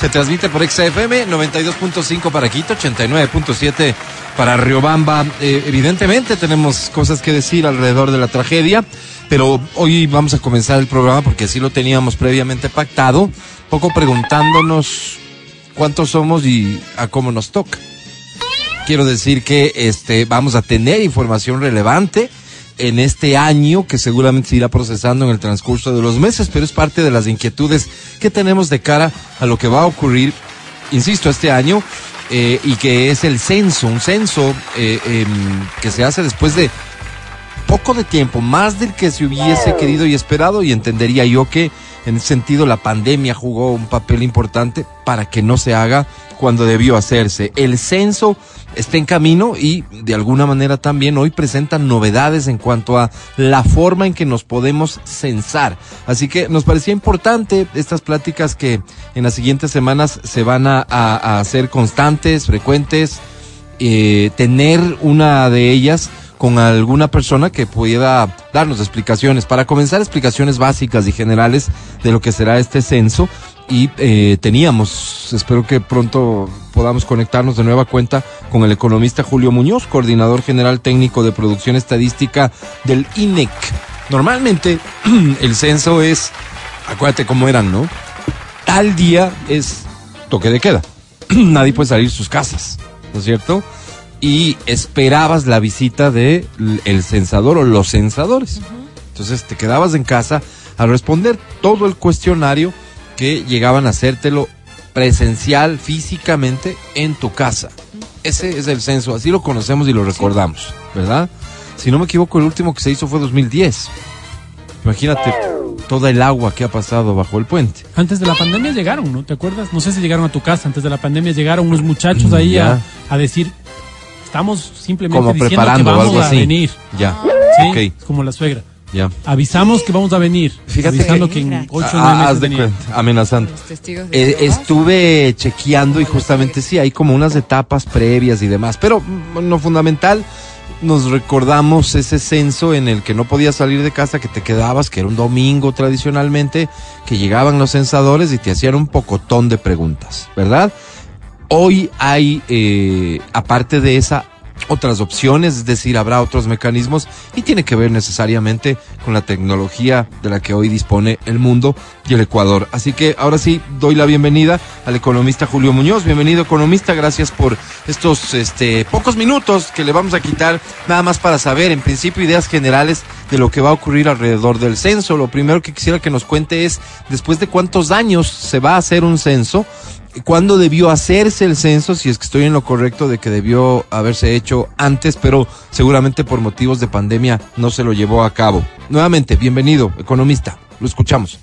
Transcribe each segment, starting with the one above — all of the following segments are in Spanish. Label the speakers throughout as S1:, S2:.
S1: Se transmite por XFM 92.5 para Quito, 89.7 para Riobamba. Eh, evidentemente tenemos cosas que decir alrededor de la tragedia, pero hoy vamos a comenzar el programa porque así lo teníamos previamente pactado, poco preguntándonos cuántos somos y a cómo nos toca. Quiero decir que este vamos a tener información relevante en este año que seguramente se irá procesando en el transcurso de los meses, pero es parte de las inquietudes que tenemos de cara a lo que va a ocurrir, insisto, este año eh, y que es el censo, un censo eh, em, que se hace después de poco de tiempo, más del que se hubiese querido y esperado, y entendería yo que en ese sentido la pandemia jugó un papel importante para que no se haga cuando debió hacerse. El censo está en camino y de alguna manera también hoy presentan novedades en cuanto a la forma en que nos podemos censar. Así que nos parecía importante estas pláticas que en las siguientes semanas se van a, hacer constantes, frecuentes, eh, tener una de ellas con alguna persona que pueda darnos explicaciones. Para comenzar, explicaciones básicas y generales de lo que será este censo. Y eh, teníamos, espero que pronto podamos conectarnos de nueva cuenta con el economista Julio Muñoz, coordinador general técnico de producción estadística del INEC. Normalmente el censo es, acuérdate cómo eran, ¿no? Tal día es toque de queda. Nadie puede salir de sus casas, ¿no es cierto? y esperabas la visita de el censador o los censadores. Entonces te quedabas en casa a responder todo el cuestionario que llegaban a hacértelo presencial, físicamente, en tu casa. Ese es el censo, así lo conocemos y lo recordamos, ¿verdad? Si no me equivoco, el último que se hizo fue 2010. Imagínate toda el agua que ha pasado bajo el puente.
S2: Antes de la pandemia llegaron, ¿no? ¿Te acuerdas? No sé si llegaron a tu casa. Antes de la pandemia llegaron unos muchachos ahí a, a, decir, Estamos simplemente
S1: como
S2: diciendo
S1: preparando
S2: que vamos
S1: algo
S2: a
S1: así.
S2: venir.
S1: Ya.
S2: ¿Sí?
S1: Okay.
S2: Como la suegra.
S1: Ya.
S2: Avisamos que vamos a venir.
S1: Fíjate
S2: avisando
S1: que-
S2: que en ocho o
S1: Ah, haz de cuenta, amenazando. Eh, estuve chequeando y justamente sí, hay como unas etapas previas y demás, pero mm, lo fundamental, nos recordamos ese censo en el que no podías salir de casa, que te quedabas, que era un domingo tradicionalmente, que llegaban los censadores y te hacían un pocotón de preguntas, ¿verdad? Hoy hay, eh, aparte de esa, otras opciones, es decir, habrá otros mecanismos y tiene que ver necesariamente con la tecnología de la que hoy dispone el mundo y el Ecuador. Así que ahora sí doy la bienvenida al economista Julio Muñoz. Bienvenido economista, gracias por estos este, pocos minutos que le vamos a quitar nada más para saber en principio ideas generales de lo que va a ocurrir alrededor del censo. Lo primero que quisiera que nos cuente es después de cuántos años se va a hacer un censo ¿Cuándo debió hacerse el censo? Si es que estoy en lo correcto de que debió haberse hecho antes, pero seguramente por motivos de pandemia no se lo llevó a cabo. Nuevamente, bienvenido, economista. Lo escuchamos.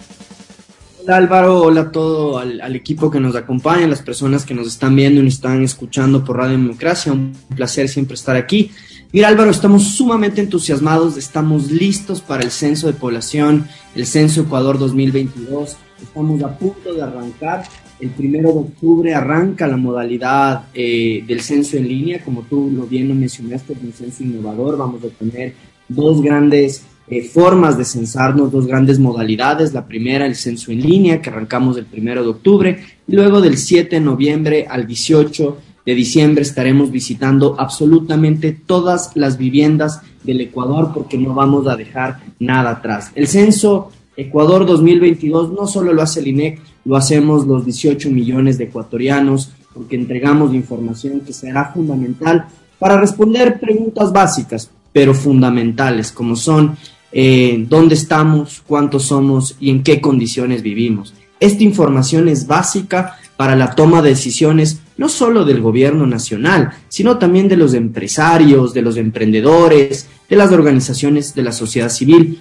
S3: Hola Álvaro, hola a todo al, equipo que nos acompaña, las personas que nos están viendo y están escuchando por Radio Democracia. Un placer siempre estar aquí. Mira Álvaro, estamos sumamente entusiasmados, estamos listos para el censo de población, el censo Ecuador 2022. Estamos a punto de arrancar. El primero de octubre arranca la modalidad eh, del censo en línea, como tú lo bien lo mencionaste, es un censo innovador. Vamos a tener dos grandes eh, formas de censarnos, dos grandes modalidades. La primera, el censo en línea, que arrancamos el primero de octubre, y luego del 7 de noviembre al 18 de diciembre estaremos visitando absolutamente todas las viviendas del Ecuador porque no vamos a dejar nada atrás. El censo Ecuador 2022 no solo lo hace el INEC, lo hacemos los 18 millones de ecuatorianos porque entregamos información que será fundamental para responder preguntas básicas, pero fundamentales, como son eh, dónde estamos, cuántos somos y en qué condiciones vivimos. Esta información es básica para la toma de decisiones no solo del gobierno nacional, sino también de los empresarios, de los emprendedores, de las organizaciones de la sociedad civil,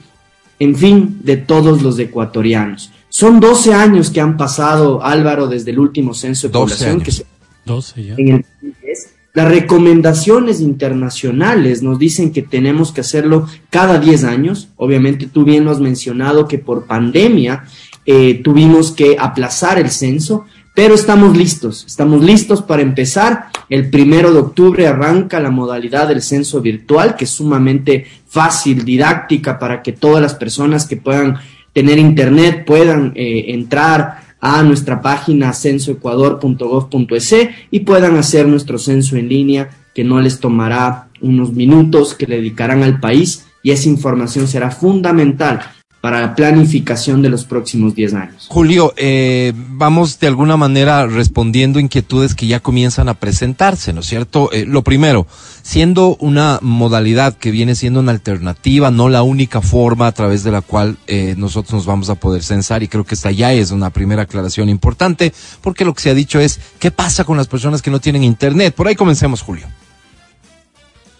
S3: en fin, de todos los ecuatorianos. Son 12 años que han pasado, Álvaro, desde el último censo de
S1: 12
S3: población
S1: años.
S3: que se
S2: 12 ya.
S3: en el 2010. Las recomendaciones internacionales nos dicen que tenemos que hacerlo cada 10 años. Obviamente tú bien lo has mencionado que por pandemia eh, tuvimos que aplazar el censo, Pero estamos listos, estamos listos para empezar. El primero de octubre arranca la modalidad del censo virtual, que es sumamente fácil, didáctica, para que todas las personas que puedan tener internet puedan eh, entrar a nuestra página censoecuador.gov.es y puedan hacer nuestro censo en línea, que no les tomará unos minutos que dedicarán al país y esa información será fundamental para la planificación de los próximos 10 años.
S1: Julio, eh, vamos de alguna manera respondiendo inquietudes que ya comienzan a presentarse, ¿no es cierto? Eh, lo primero, siendo una modalidad que viene siendo una alternativa, no la única forma a través de la cual eh, nosotros nos vamos a poder censar, y creo que esta ya es una primera aclaración importante, porque lo que se ha dicho es, ¿qué pasa con las personas que no tienen internet? Por ahí comencemos, Julio.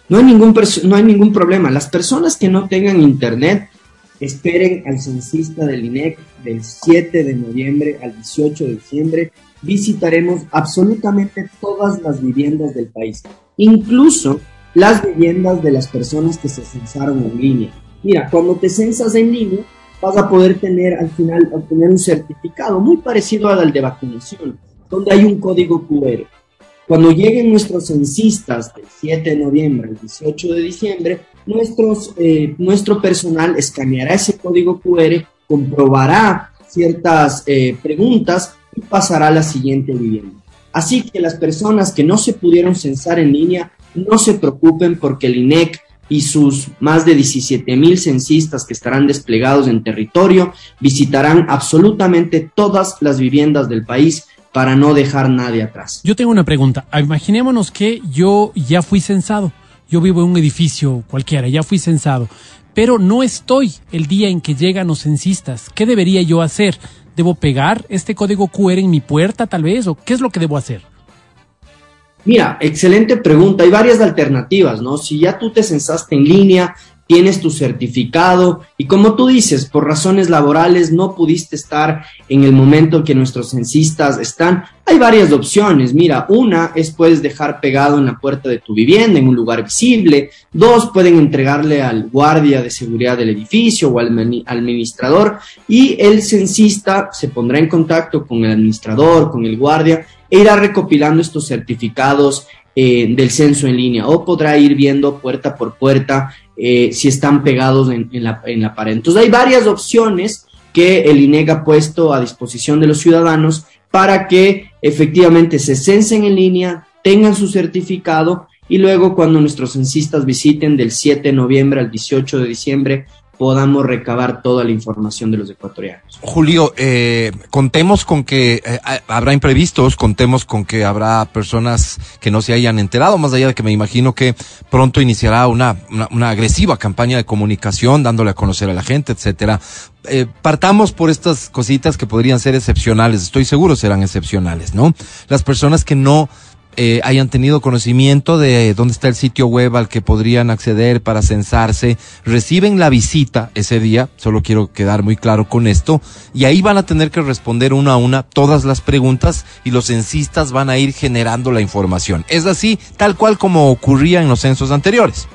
S3: No hay ningún, no hay ningún problema. Las personas que no tengan internet, esperen al censista del INEC del 7 de noviembre al 18 de diciembre. Visitaremos absolutamente todas las viviendas del país, incluso las viviendas de las personas que se censaron en línea. Mira, cuando te censas en línea, vas a poder tener al final obtener un certificado muy parecido al de vacunación, donde hay un código QR. Cuando lleguen nuestros censistas del 7 de noviembre al 18 de diciembre, eh, nuestro personal escaneará ese código QR, comprobará ciertas eh, preguntas y pasará a la siguiente vivienda. Así que las personas que no se pudieron censar en línea, no se preocupen porque el INEC y sus más de 17 mil censistas que estarán desplegados en territorio visitarán absolutamente todas las viviendas del país para no dejar nadie atrás.
S2: Yo tengo una pregunta. Imaginémonos que yo ya fui censado. Yo vivo en un edificio cualquiera, ya fui censado, pero no estoy el día en que llegan los censistas. ¿Qué debería yo hacer? ¿Debo pegar este código QR en mi puerta tal vez? ¿O qué es lo que debo hacer?
S3: Mira, excelente pregunta. Hay varias alternativas, ¿no? Si ya tú te censaste en línea, tienes tu certificado y como tú dices, por razones laborales no pudiste estar en el momento que nuestros censistas están, hay varias opciones. Mira, una es puedes dejar pegado en la puerta de tu vivienda, en un lugar visible. Dos, pueden entregarle al guardia de seguridad del edificio o al administrador y el censista se pondrá en contacto con el administrador, con el guardia e irá recopilando estos certificados eh, del censo en línea o podrá ir viendo puerta por puerta eh, si están pegados en, la, en la pared. Entonces hay varias opciones que el INEG ha puesto a disposición de los ciudadanos para que efectivamente se censen en línea, tengan su certificado y luego cuando nuestros censistas visiten del 7 de noviembre al 18 de diciembre podamos recabar toda la información de los ecuatorianos.
S1: Julio, eh, contemos con que eh, habrá imprevistos, contemos con que habrá personas que no se hayan enterado, más allá de que me imagino que pronto iniciará una, una, agresiva campaña de comunicación, dándole a conocer a la gente, etcétera. Eh, partamos por estas cositas que podrían ser excepcionales, estoy seguro serán excepcionales, ¿no? Las personas que no eh, hayan tenido conocimiento de dónde está el sitio web al que podrían acceder para censarse, reciben la visita ese día, solo quiero quedar muy claro con esto, y ahí van a tener que responder una a una todas las preguntas y los censistas van a ir generando la información. Es así, tal cual como ocurría en los censos anteriores.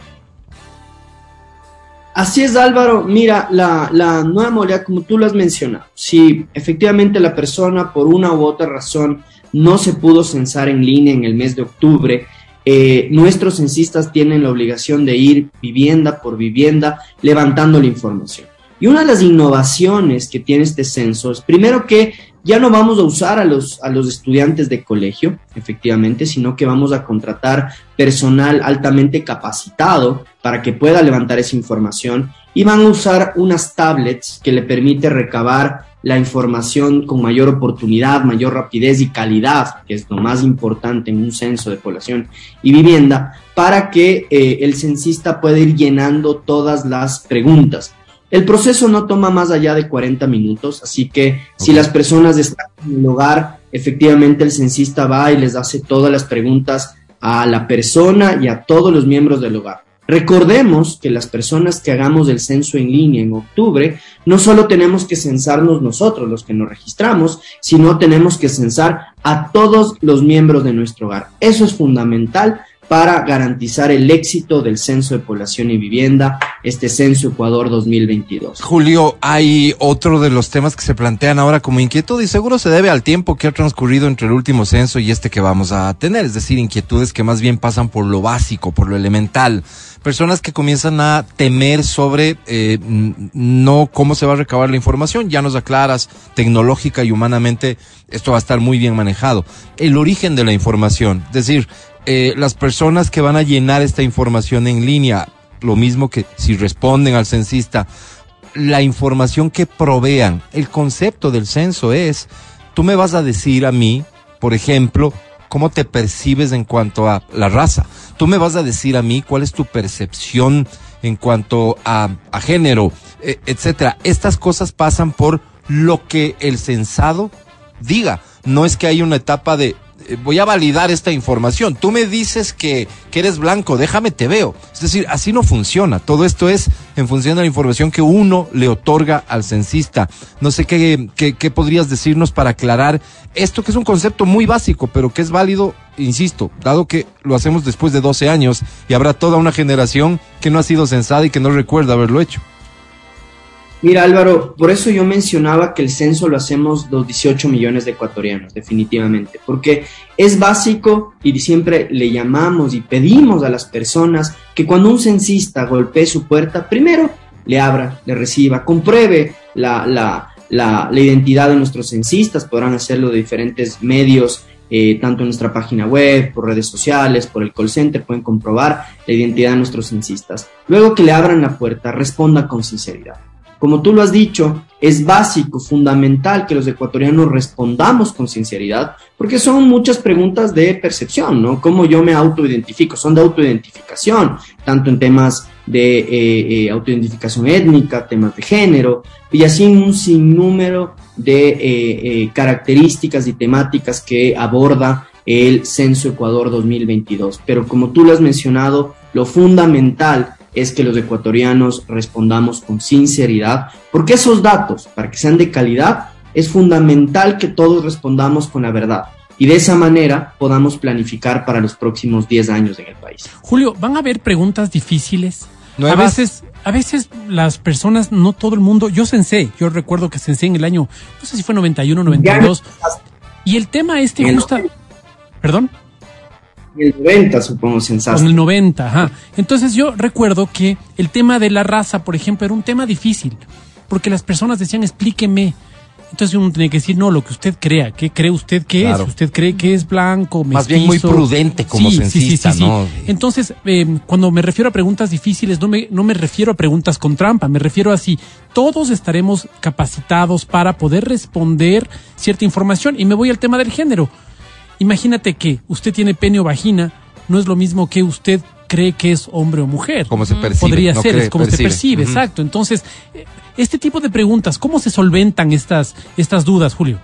S3: Así es, Álvaro. Mira, la, la nueva modalidad, como tú lo has mencionado, si efectivamente la persona por una u otra razón no se pudo censar en línea en el mes de octubre. Eh, nuestros censistas tienen la obligación de ir vivienda por vivienda levantando la información. Y una de las innovaciones que tiene este censo es, primero que ya no vamos a usar a los, a los estudiantes de colegio, efectivamente, sino que vamos a contratar personal altamente capacitado para que pueda levantar esa información y van a usar unas tablets que le permite recabar la información con mayor oportunidad, mayor rapidez y calidad, que es lo más importante en un censo de población y vivienda, para que eh, el censista pueda ir llenando todas las preguntas. El proceso no toma más allá de 40 minutos, así que si las personas están en el hogar, efectivamente el censista va y les hace todas las preguntas a la persona y a todos los miembros del hogar. Recordemos que las personas que hagamos el censo en línea en octubre, no solo tenemos que censarnos nosotros, los que nos registramos, sino tenemos que censar a todos los miembros de nuestro hogar. Eso es fundamental para garantizar el éxito del Censo de Población y Vivienda, este Censo Ecuador 2022.
S1: Julio, hay otro de los temas que se plantean ahora como inquietud y seguro se debe al tiempo que ha transcurrido entre el último censo y este que vamos a tener, es decir, inquietudes que más bien pasan por lo básico, por lo elemental. Personas que comienzan a temer sobre eh, no cómo se va a recabar la información, ya nos aclaras, tecnológica y humanamente esto va a estar muy bien manejado. El origen de la información, es decir, eh, las personas que van a llenar esta información en línea, lo mismo que si responden al censista, la información que provean, el concepto del censo es, tú me vas a decir a mí, por ejemplo, cómo te percibes en cuanto a la raza. Tú me vas a decir a mí cuál es tu percepción en cuanto a, género, eh, etcétera. Estas cosas pasan por lo que el censado diga. No es que hay una etapa de voy a validar esta información. Tú me dices que, que, eres blanco, déjame te veo. Es decir, así no funciona. Todo esto es en función de la información que uno le otorga al censista. No sé qué, qué, qué podrías decirnos para aclarar esto que es un concepto muy básico, pero que es válido, insisto, dado que lo hacemos después de 12 años y habrá toda una generación que no ha sido censada y que no recuerda haberlo hecho.
S3: Mira Álvaro, por eso yo mencionaba que el censo lo hacemos los 18 millones de ecuatorianos, definitivamente, porque es básico y siempre le llamamos y pedimos a las personas que cuando un censista golpee su puerta, primero le abra, le reciba, compruebe la, la, la, identidad de nuestros censistas, podrán hacerlo de diferentes medios eh, tanto en nuestra página web, por redes sociales, por el call center, pueden comprobar la identidad de nuestros censistas. Luego que le abran la puerta, responda con sinceridad. Como tú lo has dicho, es básico, fundamental que los ecuatorianos respondamos con sinceridad, porque son muchas preguntas de percepción, ¿no? ¿Cómo yo me autoidentifico? Son de autoidentificación, tanto en temas de eh, eh, autoidentificación étnica, temas de género, y así un sinnúmero de eh, características y temáticas que aborda el Censo Ecuador 2022. Pero como tú lo has mencionado, lo fundamental es que los ecuatorianos respondamos con sinceridad, porque esos datos, para que sean de calidad, es fundamental que todos respondamos con la verdad y de esa manera podamos planificar para los próximos 10 años en el país.
S2: Julio, ¿van a haber preguntas difíciles? A veces, a veces las personas, no todo el mundo, yo sensé, yo recuerdo que sensé en el año, no sé si fue 91, 92, y el tema este gusta, perdón
S3: el 90, supongo, sensato.
S2: En el 90, ajá. Entonces yo recuerdo que el tema de la raza, por ejemplo, era un tema difícil, porque las personas decían, explíqueme. Entonces uno tiene que decir, no, lo que usted crea, ¿qué cree usted que es? ¿Usted cree que es blanco, mestizo?
S1: Más bien muy prudente como sí, censista, sí, sí, ¿no?
S2: Entonces, eh, cuando me refiero a preguntas difíciles, no me, no me refiero a preguntas con trampa, me refiero a si todos estaremos capacitados para poder responder cierta información. Y me voy al tema del género Imagínate que usted tiene pene o vagina, no es lo mismo que usted cree que es hombre o mujer.
S1: Como se percibe.
S2: Podría ser, es como se percibe, exacto. Entonces, eh, este tipo de preguntas, ¿cómo se solventan estas, estas dudas, Julio?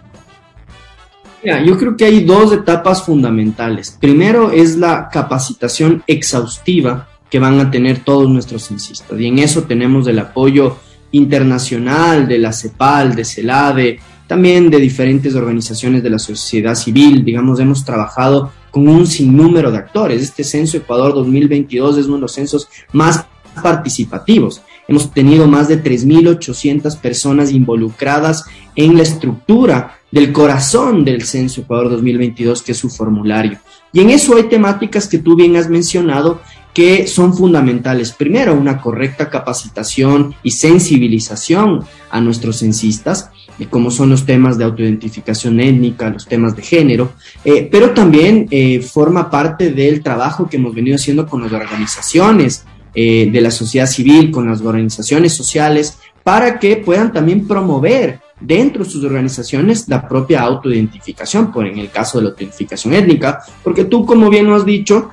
S3: Mira, yo creo que hay dos etapas fundamentales. Primero es la capacitación exhaustiva que van a tener todos nuestros censistas. Y en eso tenemos el apoyo internacional de la CEPAL, de CELADE, también de diferentes organizaciones de la sociedad civil, digamos, hemos trabajado con un sinnúmero de actores. Este Censo Ecuador 2022 es uno de los censos más participativos. Hemos tenido más de 3.800 personas involucradas en la estructura del corazón del Censo Ecuador 2022, que es su formulario. Y en eso hay temáticas que tú bien has mencionado que son fundamentales. Primero, una correcta capacitación y sensibilización a nuestros censistas como son los temas de autoidentificación étnica, los temas de género, eh, pero también eh, forma parte del trabajo que hemos venido haciendo con las organizaciones eh, de la sociedad civil, con las organizaciones sociales, para que puedan también promover dentro de sus organizaciones la propia autoidentificación, por en el caso de la autoidentificación étnica, porque tú, como bien lo has dicho,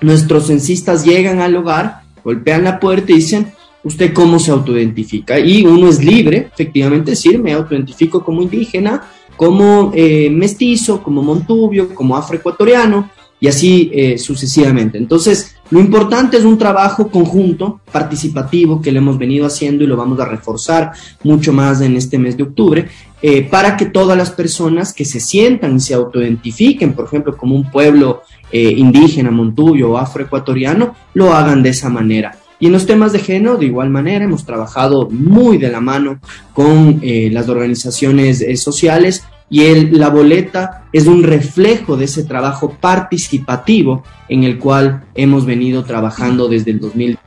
S3: nuestros censistas llegan al hogar, golpean la puerta y dicen, usted cómo se autoidentifica. Y uno es libre, efectivamente, decir, me autoidentifico como indígena, como eh, mestizo, como montubio, como afroecuatoriano. y así eh, sucesivamente. Entonces, lo importante es un trabajo conjunto, participativo, que le hemos venido haciendo y lo vamos a reforzar mucho más en este mes de octubre, eh, para que todas las personas que se sientan y se autoidentifiquen, por ejemplo, como un pueblo eh, indígena, montubio o afroecuatoriano, lo hagan de esa manera. Y en los temas de género, de igual manera, hemos trabajado muy de la mano con las organizaciones sociales y la boleta es un reflejo de ese trabajo participativo en el cual hemos venido trabajando desde el 2000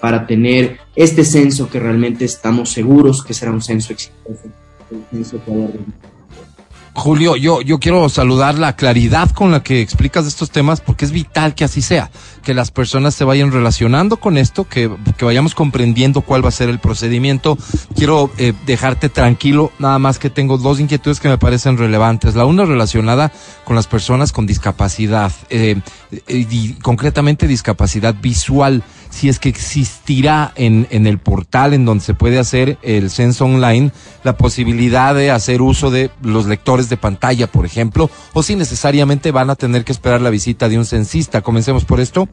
S3: para tener este censo que realmente estamos seguros que será un censo exitoso.
S1: Julio, yo, yo quiero saludar la claridad con la que explicas estos temas porque es vital que así sea, que las personas se vayan relacionando con esto, que, que vayamos comprendiendo cuál va a ser el procedimiento. Quiero eh, dejarte tranquilo, nada más que tengo dos inquietudes que me parecen relevantes. La una relacionada con las personas con discapacidad, eh, y concretamente discapacidad visual si es que existirá en, en el portal en donde se puede hacer el censo online la posibilidad de hacer uso de los lectores de pantalla, por ejemplo, o si necesariamente van a tener que esperar la visita de un censista. Comencemos por esto.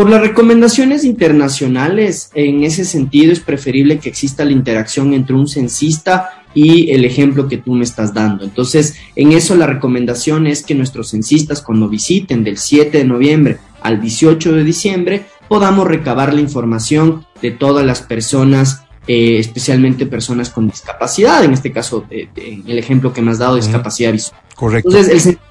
S3: Por las recomendaciones internacionales, en ese sentido es preferible que exista la interacción entre un censista y el ejemplo que tú me estás dando. Entonces, en eso la recomendación es que nuestros censistas cuando visiten del 7 de noviembre al 18 de diciembre podamos recabar la información de todas las personas, eh, especialmente personas con discapacidad, en este caso, en el ejemplo que me has dado, discapacidad visual.
S1: Correcto.
S3: Entonces, el está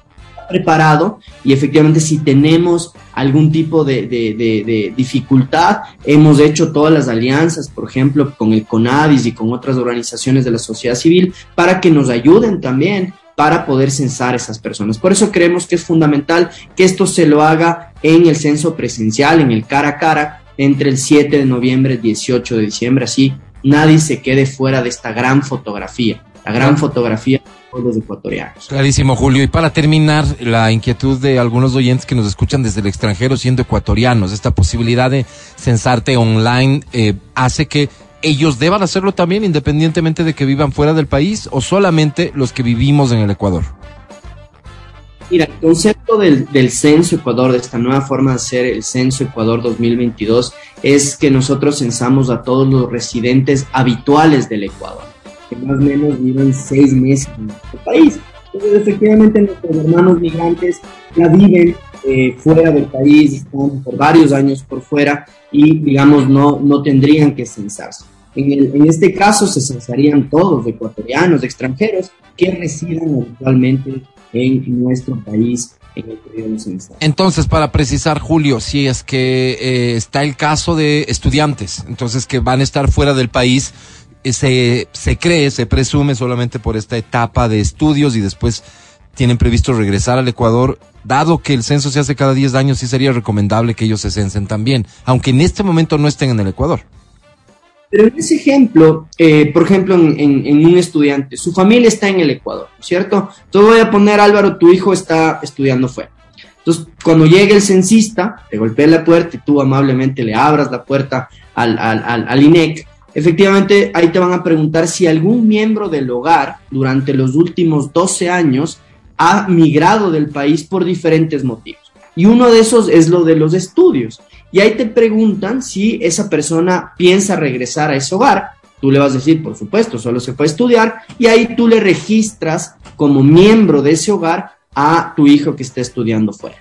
S3: preparado y efectivamente si tenemos algún tipo de, de, dificultad, hemos hecho todas las alianzas, por ejemplo, con el CONADIS y con otras organizaciones de la sociedad civil, para que nos ayuden también para poder censar esas personas. Por eso creemos que es fundamental que esto se lo haga en el censo presencial, en el cara a cara, entre el 7 de noviembre y el 18 de diciembre, así nadie se quede fuera de esta gran fotografía, la gran fotografía de los ecuatorianos.
S1: Clarísimo, Julio. Y para terminar, la inquietud de algunos oyentes que nos escuchan desde el extranjero siendo ecuatorianos, esta posibilidad de censarte online eh, hace que ellos deban hacerlo también independientemente de que vivan fuera del país o solamente los que vivimos en el Ecuador?
S3: Mira, el concepto del, censo Ecuador, de esta nueva forma de hacer el censo Ecuador 2022, es que nosotros censamos a todos los residentes habituales del Ecuador, que más o menos viven seis meses en nuestro país. Entonces, efectivamente, nuestros hermanos migrantes ya viven eh, fuera del país, están por varios años por fuera y, digamos, no, no tendrían que censarse. En, el, en este caso se censarían todos, ecuatorianos, extranjeros, que residen actualmente en nuestro país en el periodo censal.
S1: Entonces, para precisar, Julio, si es que eh, está el caso de estudiantes, entonces que van a estar fuera del país, se, se cree, se presume solamente por esta etapa de estudios y después tienen previsto regresar al Ecuador, dado que el censo se hace cada 10 años, sí sería recomendable que ellos se censen también, aunque en este momento no estén en el Ecuador.
S3: Pero en ese ejemplo, eh, por ejemplo, en, un estudiante, su familia está en el Ecuador, ¿cierto? Entonces voy a poner, Álvaro, tu hijo está estudiando fuera. Entonces, cuando llegue el censista, te golpea la puerta y tú amablemente le abras la puerta al, al, al INEC, efectivamente ahí te van a preguntar si algún miembro del hogar durante los últimos 12 años ha migrado del país por diferentes motivos. Y uno de esos es lo de los estudios. Y ahí te preguntan si esa persona piensa regresar a ese hogar. Tú le vas a decir, por supuesto, solo se fue a estudiar. Y ahí tú le registras como miembro de ese hogar a tu hijo que está estudiando fuera.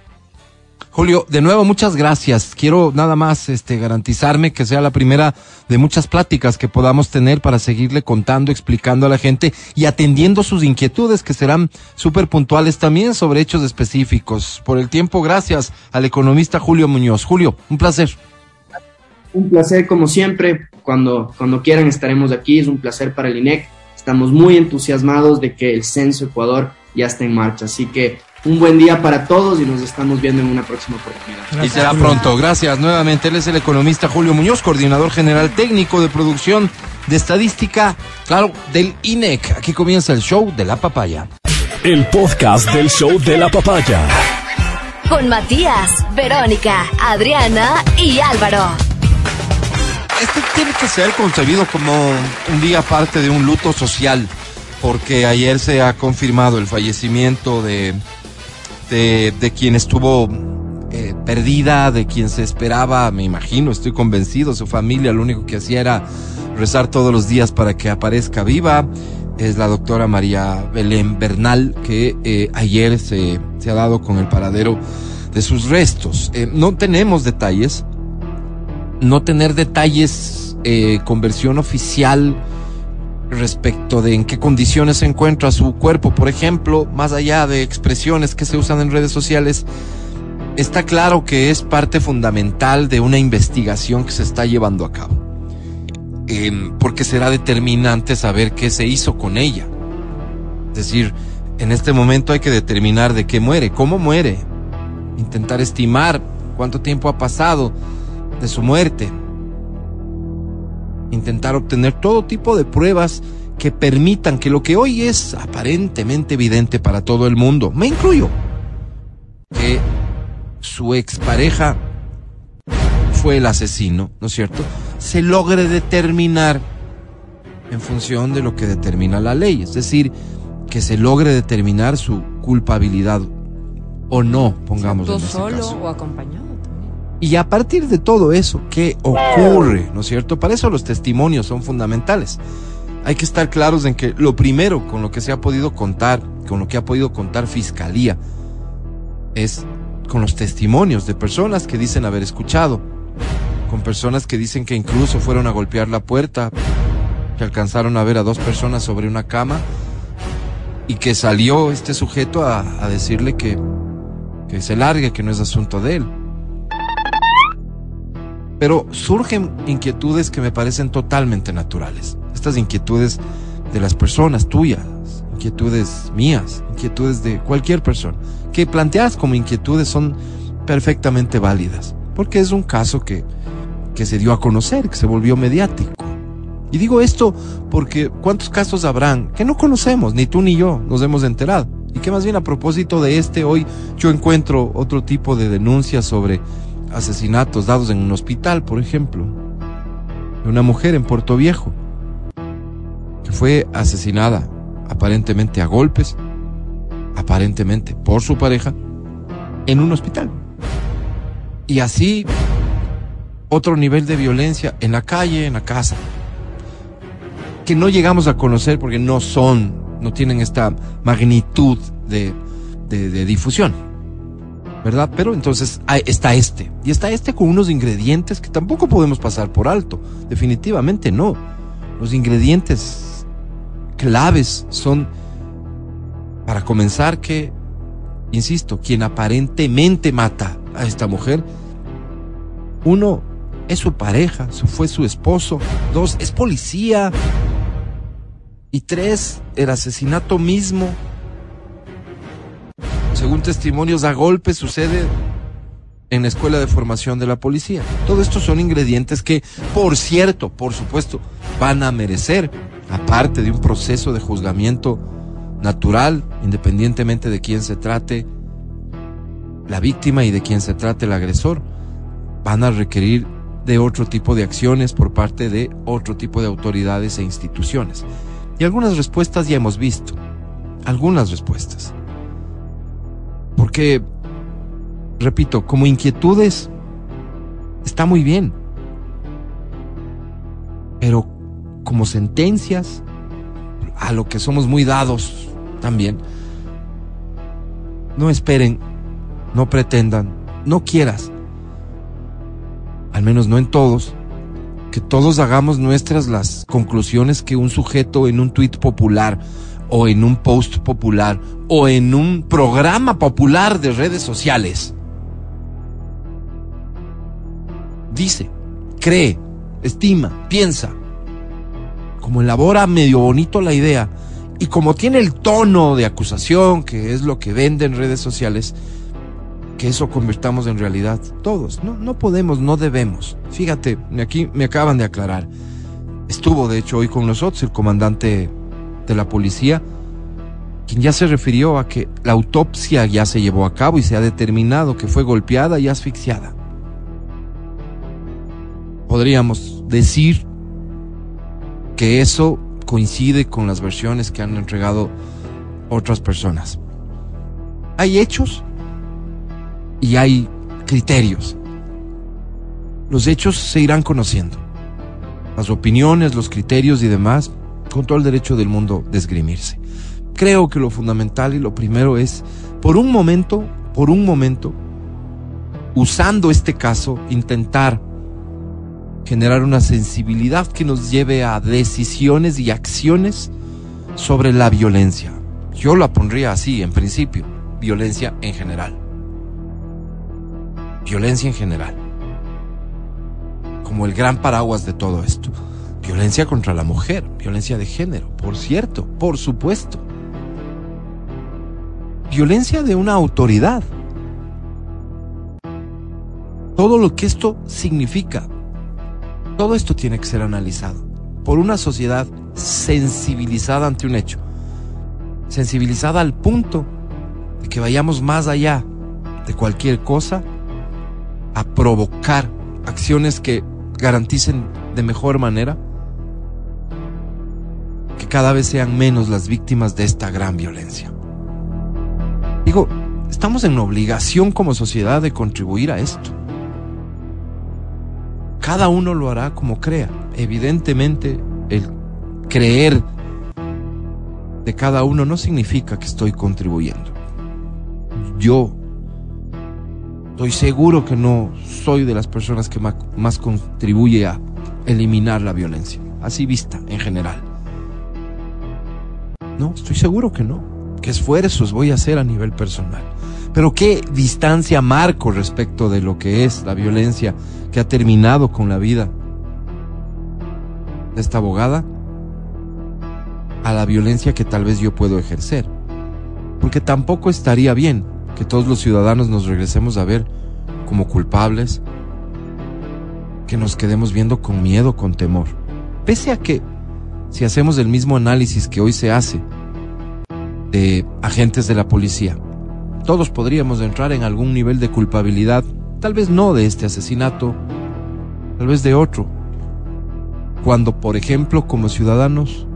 S1: Julio, de nuevo, muchas gracias. Quiero nada más este, garantizarme que sea la primera de muchas pláticas que podamos tener para seguirle contando, explicando a la gente y atendiendo sus inquietudes, que serán súper puntuales también sobre hechos específicos. Por el tiempo, gracias al economista Julio Muñoz. Julio, un placer.
S3: Un placer, como siempre. Cuando, cuando quieran estaremos aquí. Es un placer para el INEC. Estamos muy entusiasmados de que el Censo Ecuador ya está en marcha. Así que un buen día para todos y nos estamos viendo en una próxima oportunidad.
S1: y será pronto. Gracias nuevamente. Él es el economista Julio Muñoz, coordinador general técnico de producción de estadística, claro, del INEC. Aquí comienza el show de la papaya.
S4: El podcast del show de la papaya.
S5: Con Matías, Verónica, Adriana y Álvaro.
S1: Este tiene que ser concebido como un día parte de un luto social, porque ayer se ha confirmado el fallecimiento de de, quien estuvo eh, perdida, de quien se esperaba, me imagino, estoy convencido, su familia lo único que hacía era rezar todos los días para que aparezca viva. Es la doctora María Belén Bernal, que eh, ayer se, se, ha dado con el paradero de sus restos. Eh, no tenemos detalles, no tener detalles con versión oficial respecto de en qué condiciones se encuentra su cuerpo, por ejemplo, más allá de expresiones que se usan en redes sociales, está claro que es parte fundamental de una investigación que se está llevando a cabo. Eh, porque será determinante saber qué se hizo con ella. Es decir, en este momento hay que determinar de qué muere, cómo muere, intentar estimar cuánto tiempo ha pasado de su muerte, intentar obtener todo tipo de pruebas que permitan que lo que hoy es aparentemente evidente para todo el mundo, me incluyo, que su expareja fue el asesino, ¿no es cierto? Se logre determinar en función de lo que determina la ley, es decir, que se logre determinar su culpabilidad o no, pongamos en ese
S6: solo
S1: caso.
S6: o acompañado.
S1: Y a partir de todo eso, ¿qué ocurre? ¿No es cierto? Para eso los testimonios son fundamentales. Hay que estar claros en que lo primero con lo que se ha podido contar, con lo que ha podido contar Fiscalía, es con los testimonios de personas que dicen haber escuchado, con personas que dicen que incluso fueron a golpear la puerta, que alcanzaron a ver a dos personas sobre una cama y que salió este sujeto a, decirle que, que se largue, que no es asunto de él. Pero surgen inquietudes que me parecen totalmente naturales. Estas inquietudes de las personas tuyas, inquietudes mías, inquietudes de cualquier persona, que planteadas como inquietudes son perfectamente válidas, porque es un caso que, que se dio a conocer, que se volvió mediático. Y digo esto porque ¿cuántos casos habrán que no conocemos, ni tú ni yo nos hemos enterado? Y que más bien a propósito de este, hoy yo encuentro otro tipo de denuncias sobre asesinatos dados en un hospital, por ejemplo, de una mujer en Puerto Viejo, que fue asesinada aparentemente a golpes, aparentemente por su pareja, en un hospital. Y así otro nivel de violencia en la calle, en la casa, que no llegamos a conocer porque no son, no tienen esta magnitud de, de, de difusión. ¿Verdad? Pero entonces está este. Y está este con unos ingredientes que tampoco podemos pasar por alto. Definitivamente no. Los ingredientes claves son, para comenzar, que, insisto, quien aparentemente mata a esta mujer, uno, es su pareja, fue su esposo, dos, es policía, y tres, el asesinato mismo según testimonios a golpe sucede en la escuela de formación de la policía. Todo esto son ingredientes que, por cierto, por supuesto, van a merecer, aparte de un proceso de juzgamiento natural, independientemente de quién se trate la víctima y de quién se trate el agresor, van a requerir de otro tipo de acciones por parte de otro tipo de autoridades e instituciones. Y algunas respuestas ya hemos visto, algunas respuestas. Porque, repito, como inquietudes, está muy bien. Pero como sentencias, a lo que somos muy dados también, no esperen, no pretendan, no quieras, al menos no en todos, que todos hagamos nuestras las conclusiones que un sujeto en un tuit popular o en un post popular o en un programa popular de redes sociales. Dice, cree, estima, piensa. Como elabora medio bonito la idea y como tiene el tono de acusación, que es lo que vende en redes sociales, que eso convirtamos en realidad todos. No, no podemos, no debemos. Fíjate, aquí me acaban de aclarar. Estuvo, de hecho, hoy con nosotros el comandante la policía, quien ya se refirió a que la autopsia ya se llevó a cabo y se ha determinado que fue golpeada y asfixiada. Podríamos decir que eso coincide con las versiones que han entregado otras personas. Hay hechos y hay criterios. Los hechos se irán conociendo. Las opiniones, los criterios y demás, con todo el derecho del mundo de esgrimirse. Creo que lo fundamental y lo primero es, por un momento, por un momento, usando este caso, intentar generar una sensibilidad que nos lleve a decisiones y acciones sobre la violencia. Yo la pondría así, en principio, violencia en general. Violencia en general. Como el gran paraguas de todo esto. Violencia contra la mujer, violencia de género, por cierto, por supuesto. Violencia de una autoridad. Todo lo que esto significa. Todo esto tiene que ser analizado por una sociedad sensibilizada ante un hecho. Sensibilizada al punto de que vayamos más allá de cualquier cosa a provocar acciones que garanticen de mejor manera que cada vez sean menos las víctimas de esta gran violencia. Digo, estamos en obligación como sociedad de contribuir a esto. Cada uno lo hará como crea. Evidentemente, el creer de cada uno no significa que estoy contribuyendo. Yo estoy seguro que no soy de las personas que más, contribuye a eliminar la violencia, así vista en general. No, estoy seguro que no. ¿Qué esfuerzos voy a hacer a nivel personal? Pero qué distancia marco respecto de lo que es la violencia que ha terminado con la vida de esta abogada a la violencia que tal vez yo puedo ejercer. Porque tampoco estaría bien que todos los ciudadanos nos regresemos a ver como culpables, que nos quedemos viendo con miedo, con temor. Pese a que, si hacemos el mismo análisis que hoy se hace de agentes de la policía, todos podríamos entrar en algún nivel de culpabilidad, tal vez no de este asesinato, tal vez de otro. Cuando, por ejemplo, como ciudadanos,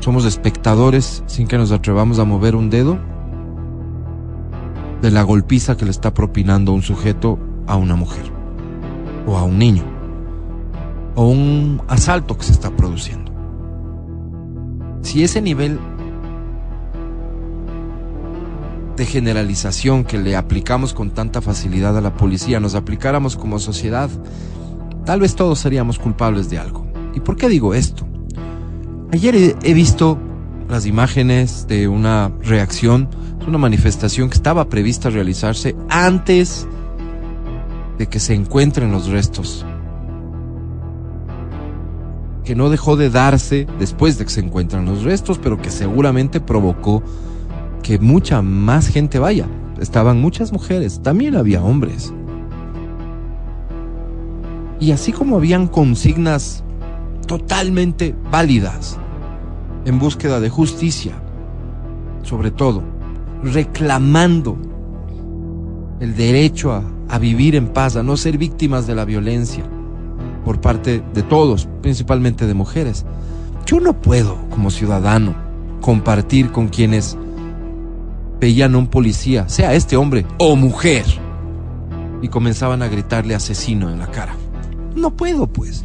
S1: somos espectadores sin que nos atrevamos a mover un dedo de la golpiza que le está propinando un sujeto a una mujer o a un niño o un asalto que se está produciendo. Si ese nivel de generalización que le aplicamos con tanta facilidad a la policía nos aplicáramos como sociedad, tal vez todos seríamos culpables de algo. ¿Y por qué digo esto? Ayer he visto las imágenes de una reacción, una manifestación que estaba prevista realizarse antes de que se encuentren los restos. Que no dejó de darse después de que se encuentran los restos, pero que seguramente provocó que mucha más gente vaya. Estaban muchas mujeres, también había hombres. Y así como habían consignas totalmente válidas en búsqueda de justicia, sobre todo, reclamando el derecho a, vivir en paz, a no ser víctimas de la violencia por parte de todos, principalmente de mujeres. Yo no puedo, como ciudadano, compartir con quienes veían a un policía, sea este hombre o mujer, y comenzaban a gritarle asesino en la cara. No puedo, pues.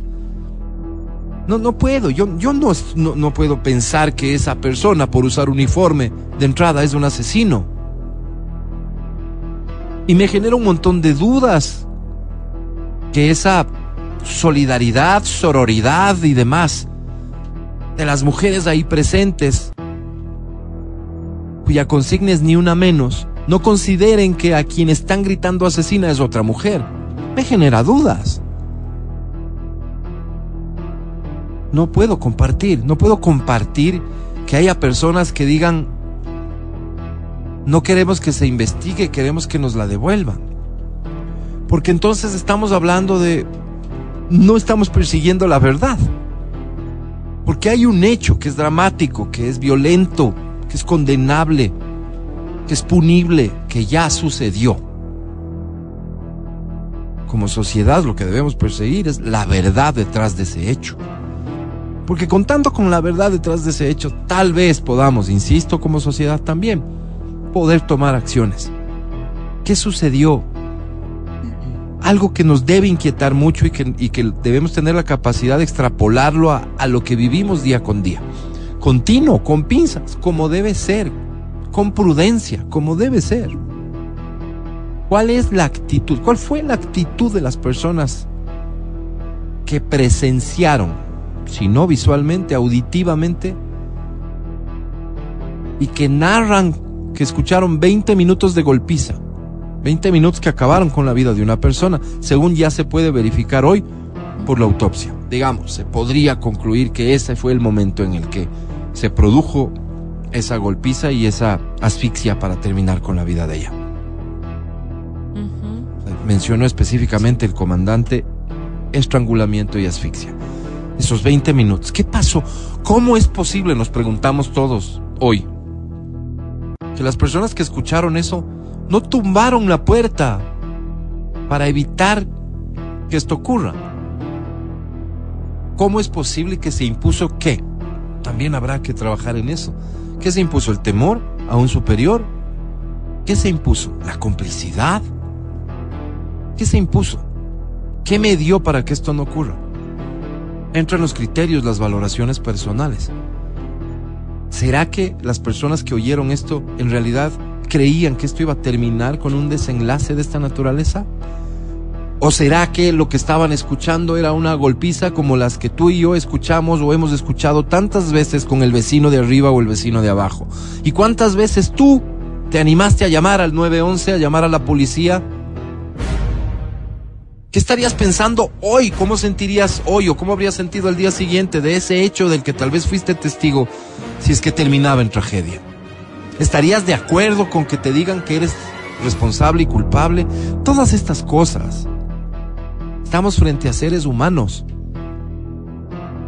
S1: No, no puedo. Yo, yo no, no, no puedo pensar que esa persona, por usar uniforme de entrada, es un asesino. Y me genera un montón de dudas que esa solidaridad, sororidad y demás de las mujeres ahí presentes cuya consigna es ni una menos, no consideren que a quien están gritando asesina es otra mujer. Me genera dudas. No puedo compartir, no puedo compartir que haya personas que digan, no queremos que se investigue, queremos que nos la devuelvan. Porque entonces estamos hablando de, no estamos persiguiendo la verdad. Porque hay un hecho que es dramático, que es violento, que es condenable, que es punible, que ya sucedió. Como sociedad lo que debemos perseguir es la verdad detrás de ese hecho. Porque contando con la verdad detrás de ese hecho, tal vez podamos, insisto, como sociedad también, poder tomar acciones ¿Qué sucedió? Algo que nos debe inquietar mucho y que, y que debemos tener la capacidad de extrapolarlo a, a lo que vivimos día con día. Continuo, con pinzas, como debe ser, con prudencia, como debe ser. ¿Cuál es la actitud? ¿Cuál fue la actitud de las personas que presenciaron, si no visualmente, auditivamente, y que narran que escucharon 20 minutos de golpiza? 20 minutos que acabaron con la vida de una persona, según ya se puede verificar hoy por la autopsia. Digamos, se podría concluir que ese fue el momento en el que se produjo esa golpiza y esa asfixia para terminar con la vida de ella. Mencionó específicamente el comandante estrangulamiento y asfixia. Esos 20 minutos. ¿Qué pasó? ¿Cómo es posible, nos preguntamos todos hoy, que las personas que escucharon eso no tumbaron la puerta para evitar que esto ocurra? ¿Cómo es posible que se impuso qué? También habrá que trabajar en eso. ¿Qué se impuso? ¿El temor a un superior? ¿Qué se impuso? ¿La complicidad? ¿Qué se impuso? ¿Qué me dio para que esto no ocurra? Entran los criterios, las valoraciones personales. ¿Será que las personas que oyeron esto en realidad creían que esto iba a terminar con un desenlace de esta naturaleza? ¿O será que lo que estaban escuchando era una golpiza como las que tú y yo escuchamos o hemos escuchado tantas veces con el vecino de arriba o el vecino de abajo? ¿Y cuántas veces tú te animaste a llamar al 911, a llamar a la policía? ¿Qué estarías pensando hoy? ¿Cómo sentirías hoy o cómo habrías sentido el día siguiente de ese hecho del que tal vez fuiste testigo si es que terminaba en tragedia? ¿Estarías de acuerdo con que te digan que eres responsable y culpable? Todas estas cosas. Estamos frente a seres humanos.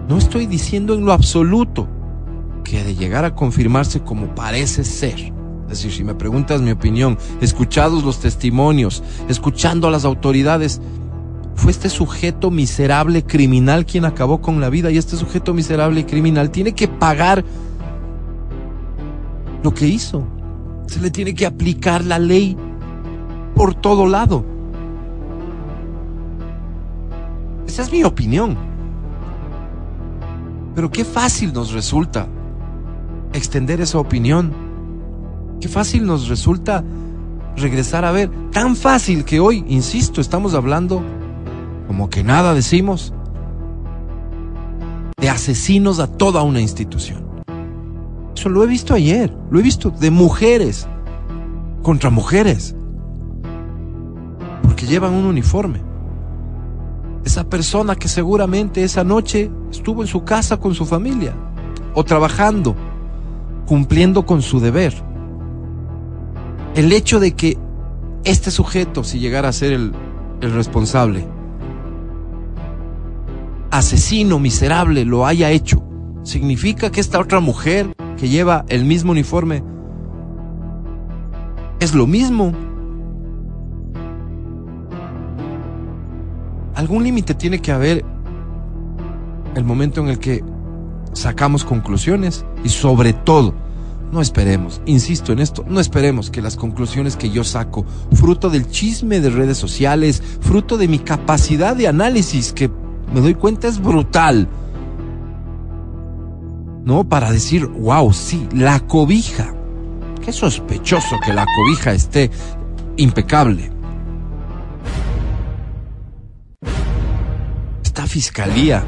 S1: No estoy diciendo en lo absoluto que de llegar a confirmarse como parece ser. Es decir, si me preguntas mi opinión, escuchados los testimonios, escuchando a las autoridades, fue este sujeto miserable criminal quien acabó con la vida y este sujeto miserable criminal tiene que pagar lo que hizo. Se le tiene que aplicar la ley por todo lado. Esa es mi opinión. Pero qué fácil nos resulta extender esa opinión. Qué fácil nos resulta regresar a ver. Tan fácil que hoy, insisto, estamos hablando como que nada decimos de asesinos a toda una institución. Eso lo he visto ayer, lo he visto de mujeres contra mujeres. Porque llevan un uniforme. Esa persona que seguramente esa noche estuvo en su casa con su familia o trabajando, cumpliendo con su deber. El hecho de que este sujeto, si llegara a ser el, el responsable, asesino, miserable, lo haya hecho, significa que esta otra mujer que lleva el mismo uniforme es lo mismo. Algún límite tiene que haber el momento en el que sacamos conclusiones y sobre todo, no esperemos, insisto en esto, no esperemos que las conclusiones que yo saco, fruto del chisme de redes sociales, fruto de mi capacidad de análisis, que me doy cuenta es brutal, ¿no? Para decir, wow, sí, la cobija. Qué sospechoso que la cobija esté impecable. Está fiscalía,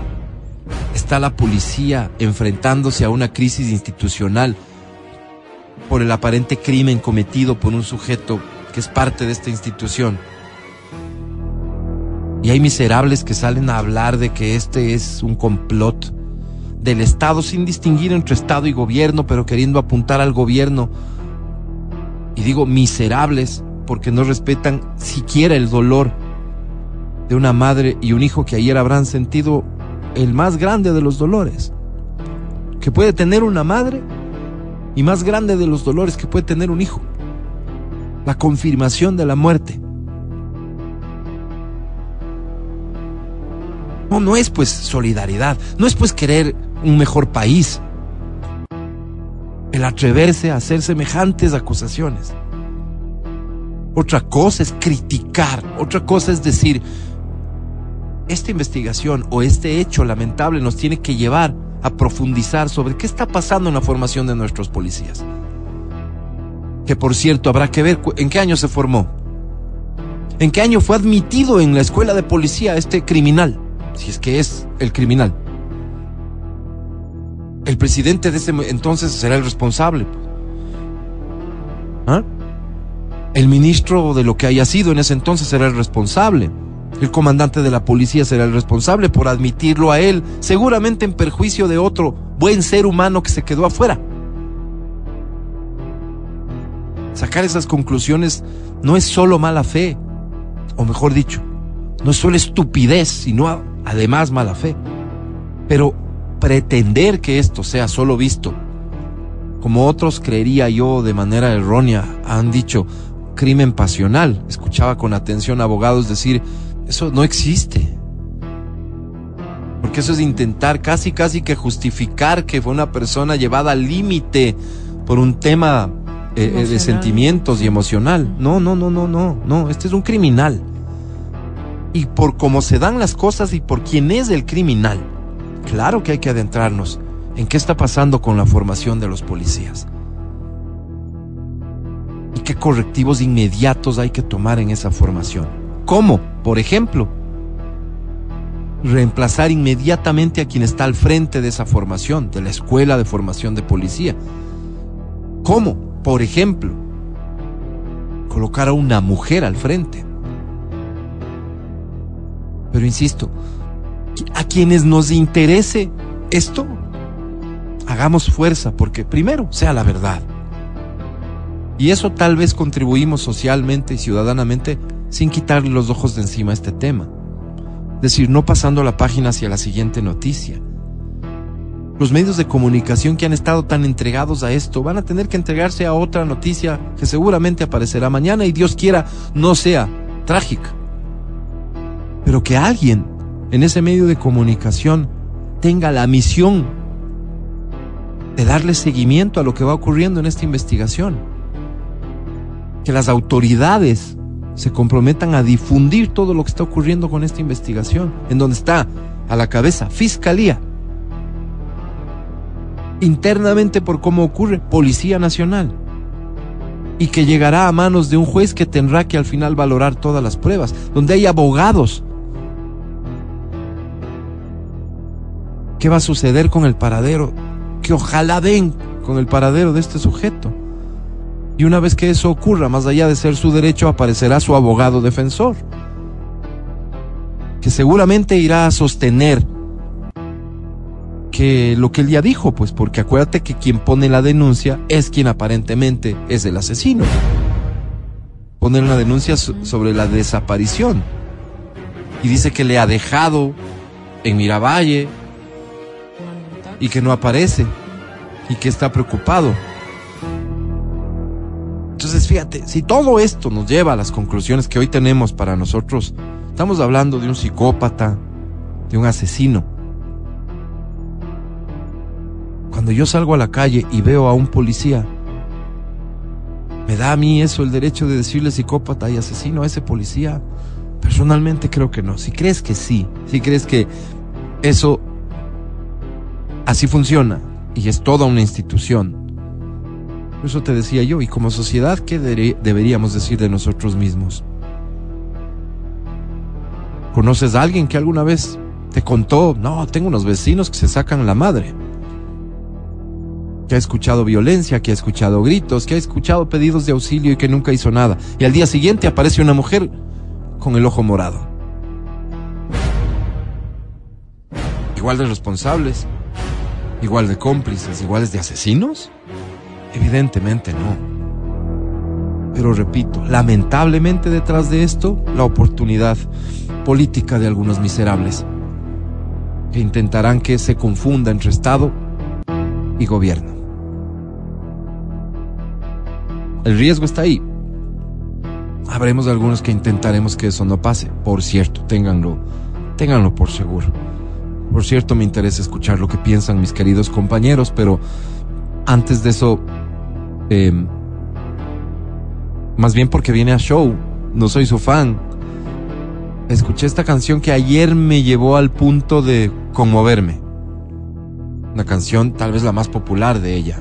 S1: está la policía enfrentándose a una crisis institucional por el aparente crimen cometido por un sujeto que es parte de esta institución. Y hay miserables que salen a hablar de que este es un complot del Estado sin distinguir entre Estado y gobierno, pero queriendo apuntar al gobierno. Y digo miserables porque no respetan siquiera el dolor de una madre y un hijo que ayer habrán sentido el más grande de los dolores que puede tener una madre y más grande de los dolores que puede tener un hijo. La confirmación de la muerte. No, no es pues solidaridad, no es pues querer un mejor país. El atreverse a hacer semejantes acusaciones. Otra cosa es criticar, otra cosa es decir, esta investigación o este hecho lamentable nos tiene que llevar a profundizar sobre qué está pasando en la formación de nuestros policías. Que por cierto, habrá que ver en qué año se formó. ¿En qué año fue admitido en la escuela de policía este criminal? Si es que es el criminal. El presidente de ese entonces será el responsable. ¿Ah? El ministro de lo que haya sido en ese entonces será el responsable. El comandante de la policía será el responsable por admitirlo a él, seguramente en perjuicio de otro buen ser humano que se quedó afuera. Sacar esas conclusiones no es solo mala fe, o mejor dicho, no es solo estupidez, sino además mala fe. Pero pretender que esto sea solo visto, como otros creería yo de manera errónea, han dicho crimen pasional. Escuchaba con atención abogados decir, eso no existe. Porque eso es intentar casi, casi que justificar que fue una persona llevada al límite por un tema eh, eh, de sentimientos y emocional. No, no, no, no, no, no. Este es un criminal. Y por cómo se dan las cosas y por quién es el criminal, claro que hay que adentrarnos en qué está pasando con la formación de los policías. Y qué correctivos inmediatos hay que tomar en esa formación. ¿Cómo? Por ejemplo, reemplazar inmediatamente a quien está al frente de esa formación, de la escuela de formación de policía. ¿Cómo? Por ejemplo, colocar a una mujer al frente. Pero insisto, a quienes nos interese esto, hagamos fuerza porque primero sea la verdad. Y eso tal vez contribuimos socialmente y ciudadanamente sin quitarle los ojos de encima a este tema. Decir, no pasando la página hacia la siguiente noticia. Los medios de comunicación que han estado tan entregados a esto van a tener que entregarse a otra noticia que seguramente aparecerá mañana y Dios quiera no sea trágica. Pero que alguien en ese medio de comunicación tenga la misión de darle seguimiento a lo que va ocurriendo en esta investigación. Que las autoridades se comprometan a difundir todo lo que está ocurriendo con esta investigación, en donde está a la cabeza Fiscalía, internamente por cómo ocurre Policía Nacional, y que llegará a manos de un juez que tendrá que al final valorar todas las pruebas, donde hay abogados. ¿Qué va a suceder con el paradero? Que ojalá den con el paradero de este sujeto. Y una vez que eso ocurra, más allá de ser su derecho, aparecerá su abogado defensor, que seguramente irá a sostener que lo que él ya dijo, pues porque acuérdate que quien pone la denuncia es quien aparentemente es el asesino. Pone una denuncia sobre la desaparición y dice que le ha dejado en Miravalle y que no aparece y que está preocupado. Entonces, fíjate, si todo esto nos lleva a las conclusiones que hoy tenemos para nosotros, estamos hablando de un psicópata, de un asesino. Cuando yo salgo a la calle y veo a un policía, ¿me da a mí eso el derecho de decirle psicópata y asesino a ese policía? Personalmente creo que no. Si crees que sí, si crees que eso así funciona y es toda una institución, eso te decía yo, y como sociedad, ¿qué deberíamos decir de nosotros mismos? ¿Conoces a alguien que alguna vez te contó, no, tengo unos vecinos que se sacan la madre? Que ha escuchado violencia, que ha escuchado gritos, que ha escuchado pedidos de auxilio y que nunca hizo nada. Y al día siguiente aparece una mujer con el ojo morado. Igual de responsables, igual de cómplices, iguales de asesinos. Evidentemente no. Pero repito, lamentablemente detrás de esto, la oportunidad política de algunos miserables que intentarán que se confunda entre Estado y gobierno. El riesgo está ahí. Habremos algunos que intentaremos que eso no pase. Por cierto, ténganlo, ténganlo por seguro. Por cierto, me interesa escuchar lo que piensan mis queridos compañeros, pero antes de eso, Em, más bien porque viene a show, no soy su fan. Escuché esta canción que ayer me llevó al punto de conmoverme. Una canción tal vez la más popular de ella.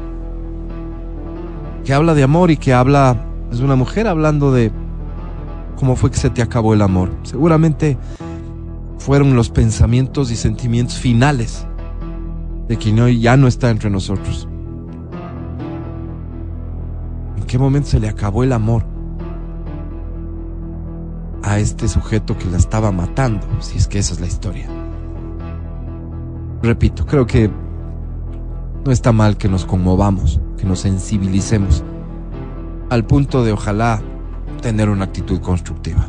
S1: Que habla de amor y que habla, es una mujer hablando de cómo fue que se te acabó el amor. Seguramente fueron los pensamientos y sentimientos finales de quien hoy ya no está entre nosotros. ¿En qué momento se le acabó el amor a este sujeto que la estaba matando? Si es que esa es la historia. Repito, creo que no está mal que nos conmovamos, que nos sensibilicemos, al punto de ojalá tener una actitud constructiva.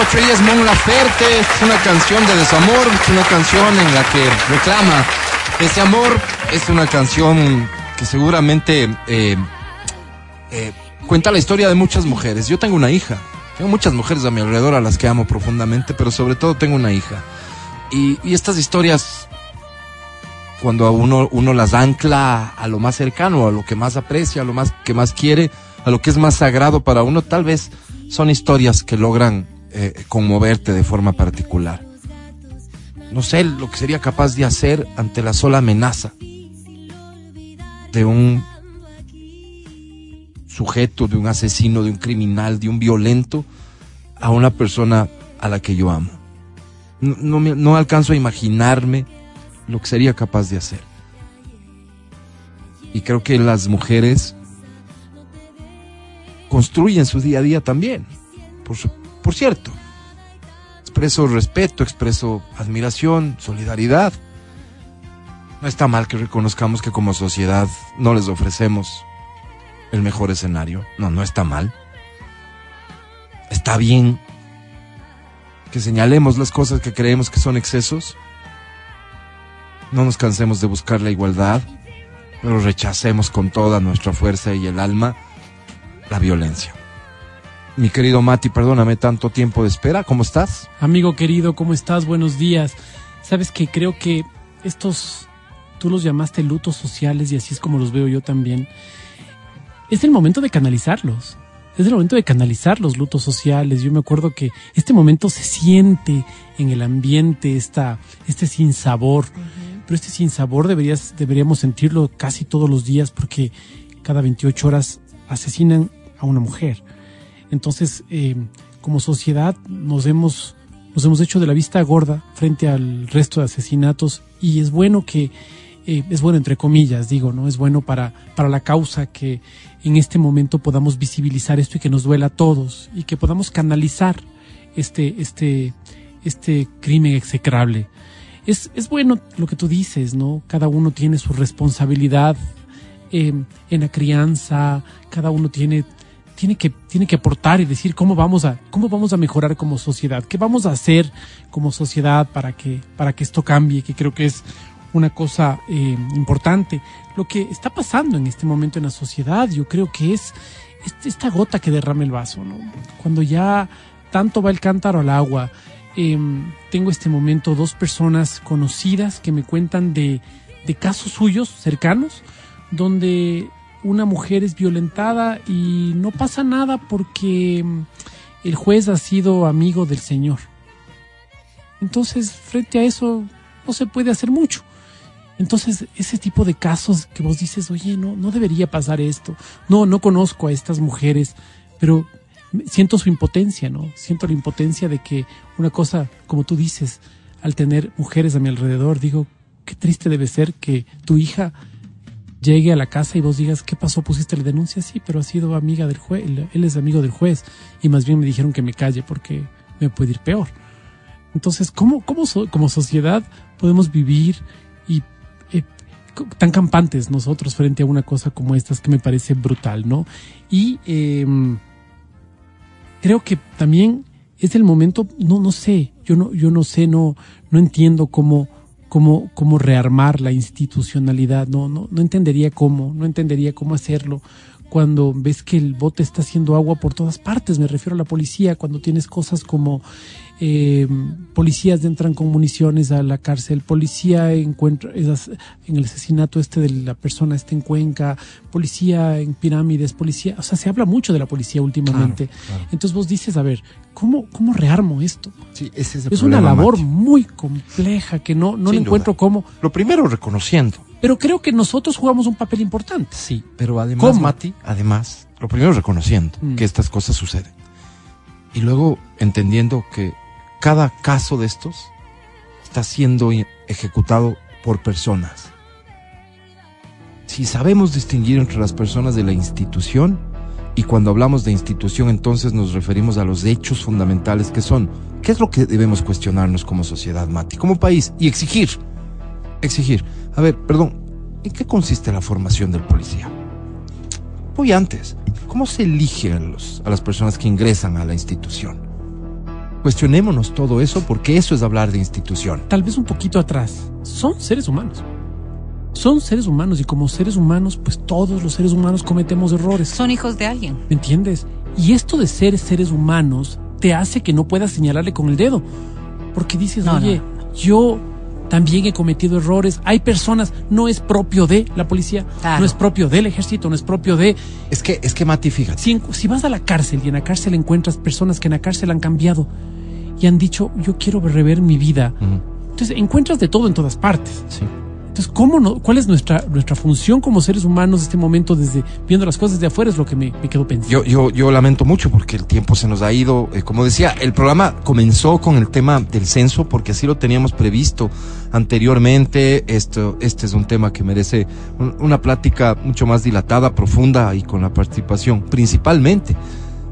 S1: 9.58, ella es Mon Laferte, es una canción de desamor, es una canción en la que reclama ese amor, es una canción que seguramente eh, eh, cuenta la historia de muchas mujeres. Yo tengo una hija, tengo muchas mujeres a mi alrededor a las que amo profundamente, pero sobre todo tengo una hija. Y, y estas historias, cuando a uno, uno las ancla a lo más cercano, a lo que más aprecia, a lo más que más quiere, a lo que es más sagrado para uno, tal vez son historias que logran eh, conmoverte de forma particular. No sé lo que sería capaz de hacer ante la sola amenaza de un sujeto, de un asesino, de un criminal, de un violento a una persona a la que yo amo. No, me- no alcanzo a imaginarme lo que sería capaz de hacer. Y creo que las mujeres construyen su día a día también. Por, por cierto, expreso respeto, expreso admiración, solidaridad. No está mal que reconozcamos que como sociedad no les ofrecemos el mejor escenario. No, no está mal. Está bien que señalemos las cosas que creemos que son excesos. No nos cansemos de buscar la igualdad, pero rechacemos con toda nuestra fuerza y el alma la violencia. Mi querido Mati, perdóname tanto tiempo de espera. ¿Cómo estás?
S2: Amigo querido, ¿cómo estás? Buenos días. Sabes que creo que estos, tú los llamaste lutos sociales y así es como los veo yo también. Es el momento de canalizarlos. Es el momento de canalizar los lutos sociales. Yo me acuerdo que este momento se siente en el ambiente, esta, este sinsabor. Pero este sinsabor deberías, deberíamos sentirlo casi todos los días porque cada 28 horas asesinan a una mujer. Entonces, eh, como sociedad nos hemos, nos hemos hecho de la vista gorda frente al resto de asesinatos y es bueno que, eh, es bueno entre comillas, digo, ¿no? Es bueno para, para la causa que en este momento podamos visibilizar esto y que nos duela a todos y que podamos canalizar este, este, este crimen execrable. Es, es bueno lo que tú dices, ¿no? Cada uno tiene su responsabilidad eh, en la crianza, cada uno tiene, tiene, que, tiene que aportar y decir cómo vamos, a, cómo vamos a mejorar como sociedad, qué vamos a hacer como sociedad para que, para que esto cambie, que creo que es una cosa eh, importante. Lo que está pasando en este momento en la sociedad, yo creo que es esta gota que derrama el vaso, ¿no? Cuando ya tanto va el cántaro al agua. em, tengo este momento dos personas conocidas que me cuentan de, de casos suyos cercanos donde una mujer es violentada y no pasa nada porque mm, el juez ha sido amigo del señor. Entonces, frente a eso, no se puede hacer mucho. Entonces, ese tipo de casos que vos dices, oye, no, no debería pasar esto. No, no conozco a estas mujeres, pero siento su impotencia, ¿no? Siento la impotencia de que una cosa, como tú dices, al tener mujeres a mi alrededor, digo, qué triste debe ser que tu hija llegue a la casa y vos digas, ¿qué pasó? ¿Pusiste la denuncia? Sí, pero ha sido amiga del juez, él es amigo del juez. Y más bien me dijeron que me calle porque me puede ir peor. Entonces, ¿cómo, cómo como sociedad podemos vivir y eh, tan campantes nosotros frente a una cosa como estas que me parece brutal, ¿no? Y em, creo que también es el momento, no, no sé, yo no, yo no sé, no, no entiendo cómo, cómo, cómo rearmar la institucionalidad, no, no, no entendería cómo, no entendería cómo hacerlo cuando ves que el bote está haciendo agua por todas partes, me refiero a la policía, cuando tienes cosas como eh, policías entran con municiones a la cárcel, policía encuentra esas- en el asesinato este de la persona este en Cuenca, policía en pirámides, policía, o sea, se habla mucho de la policía últimamente.
S1: Claro, claro.
S2: Entonces vos dices, a ver, ¿cómo, cómo rearmo esto?
S1: Sí, ese es el
S2: Es una labor muy compleja que no, no le encuentro cómo,
S1: Lo primero, reconociendo.
S2: pero creo que nosotros jugamos un papel importante.
S1: Sí, pero además,
S2: ¿Cómo?
S1: Mati, además, lo primero reconociendo
S2: Mm.
S1: que estas cosas suceden. Y luego entendiendo que cada caso de estos está siendo ejecutado por personas. Si sabemos distinguir entre las personas de la institución, y cuando hablamos de institución entonces nos referimos a los hechos fundamentales que son, ¿qué es lo que debemos cuestionarnos como sociedad, Mati, como país? Y exigir, exigir. A ver, perdón, ¿en qué consiste la formación del policía? Voy antes. ¿Cómo se elige a, los- a las personas que ingresan a la institución? Cuestionémonos todo eso porque eso es hablar de institución.
S2: tal vez un poquito atrás, son seres humanos. Son seres humanos y como seres humanos, pues todos los seres humanos cometemos errores.
S7: Son hijos de alguien.
S2: ¿Me entiendes? Y esto de ser seres humanos te hace que no puedas señalarle con el dedo. Porque dices,
S7: No,
S2: oye,
S7: no,
S2: Yo también he cometido errores. Hay personas, no es propio de la policía,
S7: Claro.
S2: no es propio del ejército, no es propio de...
S1: Es que, es que Mati, fíjate.
S2: Si, vas a la cárcel y en la cárcel encuentras personas que en la cárcel han cambiado y han dicho, yo quiero rever mi vida. Entonces encuentras de todo en todas partes.
S1: sí.
S2: Entonces, ¿cómo no, ¿cuál es nuestra, nuestra función como seres humanos en este momento desde viendo las cosas de afuera? Es lo que me, me quedo pensando.
S1: Yo, yo, yo lamento mucho porque el tiempo se nos ha ido. Eh, como decía, el programa comenzó con el tema del censo porque así lo teníamos previsto anteriormente. Esto, este es un tema que merece un- una plática mucho más dilatada, profunda y con la participación principalmente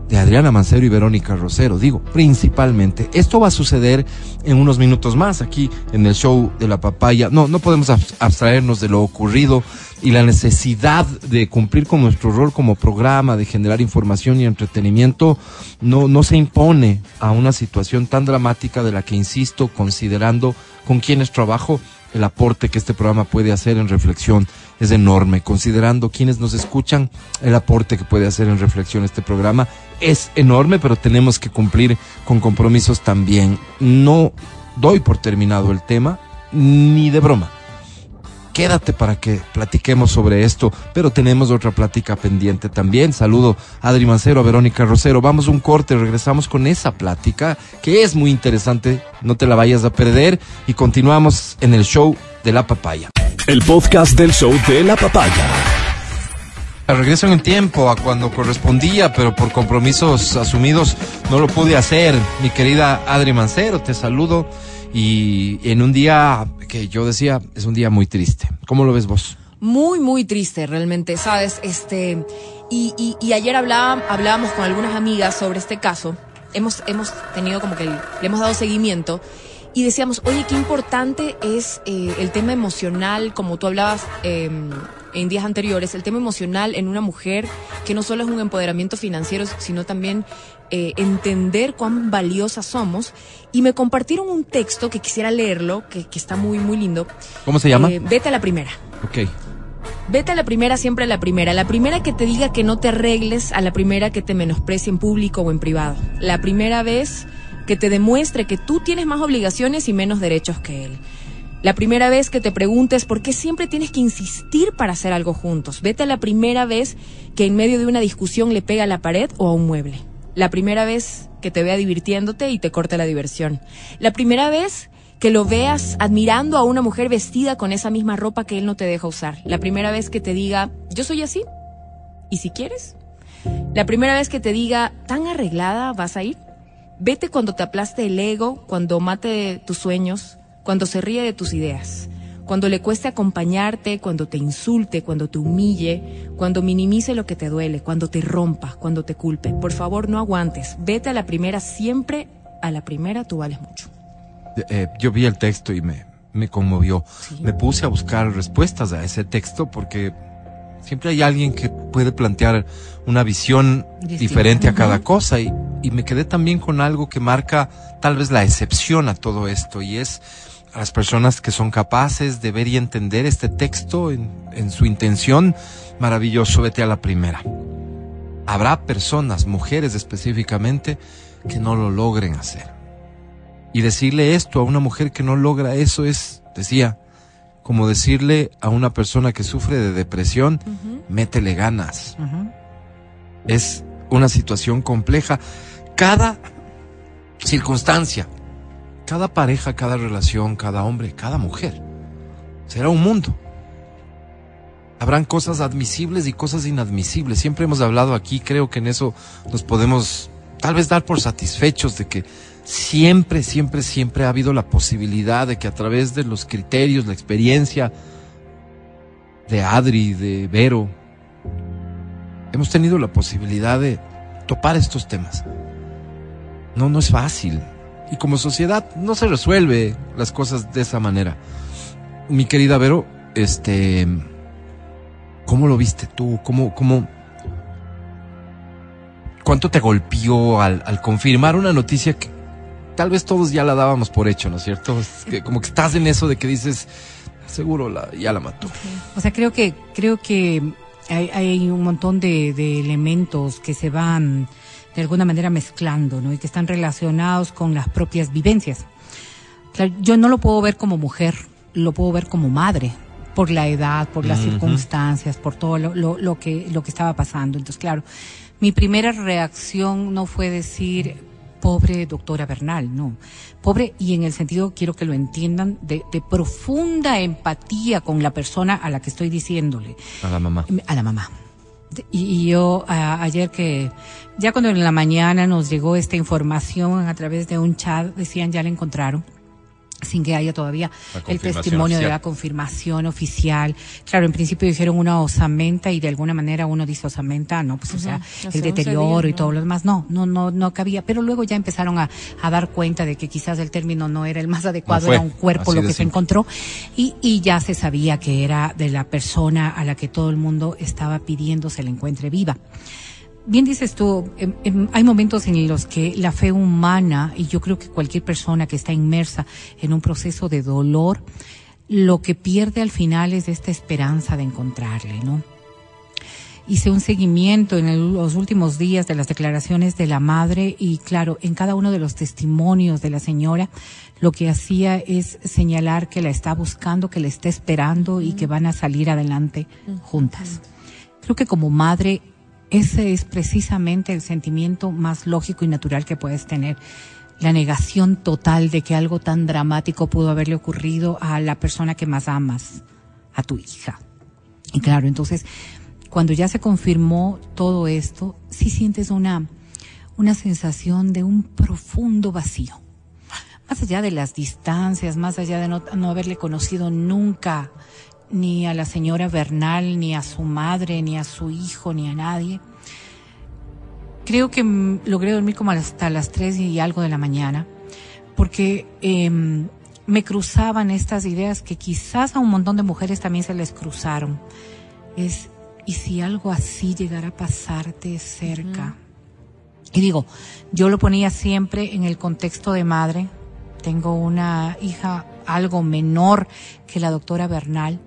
S1: de Adriana Mancero y Verónica Rosero. Digo, principalmente. Esto va a suceder en unos minutos más aquí en el show de la papaya. No, no podemos abs- abstraernos de lo ocurrido y la necesidad de cumplir con nuestro rol como programa, de generar información y entretenimiento, no, no se impone a una situación tan dramática de la que, insisto, considerando con quienes trabajo, el aporte que este programa puede hacer en reflexión es enorme. Considerando quienes nos escuchan, el aporte que puede hacer en reflexión este programa es enorme, pero tenemos que cumplir con compromisos también. No doy por terminado el tema, ni de broma. Quédate para que platiquemos sobre esto, pero tenemos otra plática pendiente también. Saludo a Adri Mancero, a Verónica Rosero. Vamos a un corte, regresamos con esa plática que es muy interesante. No te la vayas a perder y continuamos en el show de la papaya.
S4: El podcast del show de la papaya.
S1: Regreso en el tiempo a cuando correspondía, pero por compromisos asumidos no lo pude hacer. Mi querida Adri Mancero, te saludo. Y en un día que yo decía, es un día muy triste. ¿Cómo lo ves vos?
S7: Muy, muy triste, realmente, ¿sabes? Este, y, y, y ayer hablábamos con algunas amigas sobre este caso. Hemos, hemos tenido como que le hemos dado seguimiento y decíamos, oye, qué importante es eh, el tema emocional, como tú hablabas eh, en días anteriores, el tema emocional en una mujer que no solo es un empoderamiento financiero, sino también eh, entender cuán valiosas somos. Y me compartieron un texto que quisiera leerlo, que, que está muy, muy lindo.
S1: ¿Cómo se llama?
S7: Eh, vete a la primera.
S1: ok.
S7: Vete a la primera, siempre a la primera. La primera que te diga que no te arregles, a la primera que te menosprecie en público o en privado. La primera vez que te demuestre que tú tienes más obligaciones y menos derechos que él. La primera vez que te preguntes por qué siempre tienes que insistir para hacer algo juntos. Vete a la primera vez que en medio de una discusión le pega a la pared o a un mueble. La primera vez que te vea divirtiéndote y te corte la diversión. La primera vez que lo veas admirando a una mujer vestida con esa misma ropa que él no te deja usar. La primera vez que te diga, yo soy así. ¿Y si quieres? La primera vez que te diga, tan arreglada vas a ir. Vete cuando te aplaste el ego, cuando mate tus sueños, cuando se ríe de tus ideas, cuando le cueste acompañarte, cuando te insulte, cuando te humille, cuando minimice lo que te duele, cuando te rompa, cuando te culpe. Por favor, no aguantes. Vete a la primera, siempre a la primera tú vales mucho.
S1: Eh, yo vi el texto y me, me conmovió. Me puse a buscar respuestas a ese texto porque siempre hay alguien que puede plantear una visión diferente a cada cosa y, y me quedé también con algo que marca tal vez la excepción a todo esto y es a las personas que son capaces de ver y entender este texto en, en su intención maravilloso, vete a la primera. Habrá personas, mujeres específicamente, que no lo logren hacer. Y decirle esto a una mujer que no logra eso es, decía, como decirle a una persona que sufre de depresión, métele ganas. Es una situación compleja. Cada circunstancia, cada pareja, cada relación, cada hombre, cada mujer, será un mundo. Habrán cosas admisibles y cosas inadmisibles. Siempre hemos hablado aquí, creo que en eso nos podemos tal vez dar por satisfechos de que siempre, siempre, siempre ha habido la posibilidad de que a través de los criterios, la experiencia de Adri, de Vero, hemos tenido la posibilidad de topar estos temas. No, no es fácil. Y como sociedad no se resuelve las cosas de esa manera. Mi querida Vero, este, ¿cómo lo viste tú? ¿Cómo, cómo, cuánto te golpeó al, al confirmar una noticia que tal vez todos ya la dábamos por hecho, ¿no es cierto? Es que como que estás en eso de que dices, seguro ya la mató.
S8: O sea, creo que creo que hay, hay un montón de, de elementos que se van de alguna manera mezclando, ¿no? Y que están relacionados con las propias vivencias. Claro, yo no lo puedo ver como mujer, lo puedo ver como madre, por la edad, por las circunstancias, por todo lo, lo- lo que, lo que estaba pasando. Entonces, claro, mi primera reacción no fue decir, pobre doctora Bernal, no. Pobre, y en el sentido, quiero que lo entiendan, de, de profunda empatía con la persona a la que estoy diciéndole
S1: A la mamá.
S8: a la mamá. Y yo a- ayer que, ya cuando en la mañana nos llegó esta información a través de un chat, decían ya la encontraron, sin que haya todavía el testimonio de la confirmación oficial. Claro, en principio dijeron una osamenta y de alguna manera uno dice osamenta, no, pues o sea, el
S7: 11
S8: deterioro y todo
S7: ¿no?
S8: lo demás, no, no, no, no cabía. Pero luego ya empezaron a, a dar cuenta de que quizás el término no era el más adecuado,
S1: fue,
S8: era un cuerpo
S1: así
S8: lo que se encontró y, y ya se sabía que era de la persona a la que todo el mundo estaba pidiendo se la encuentre viva. Bien dices tú, em, em, hay momentos en los que la fe humana, y yo creo que cualquier persona que está inmersa en un proceso de dolor, lo que pierde al final es esta esperanza de encontrarle, ¿no? Hice un seguimiento en el- los últimos días de las declaraciones de la madre y claro, en cada uno de los testimonios de la señora, lo que hacía es señalar que la está buscando, que la está esperando y que van a salir adelante juntas. Creo que como madre, ese es precisamente el sentimiento más lógico y natural que puedes tener. La negación total de que algo tan dramático pudo haberle ocurrido a la persona que más amas, a tu hija. Y claro, entonces, cuando ya se confirmó todo esto, sí sientes una, una sensación de un profundo vacío. Más allá de las distancias, más allá de no, no haberle conocido nunca ni a la señora Bernal, ni a su madre, ni a su hijo, ni a nadie. Creo que mm, logré dormir como hasta las 3 y algo de la mañana, porque em, me cruzaban estas ideas que quizás a un montón de mujeres también se les cruzaron. Es, ¿y si algo así llegara a pasarte cerca? Y digo, yo lo ponía siempre en el contexto de madre. Tengo una hija algo menor que la doctora Bernal.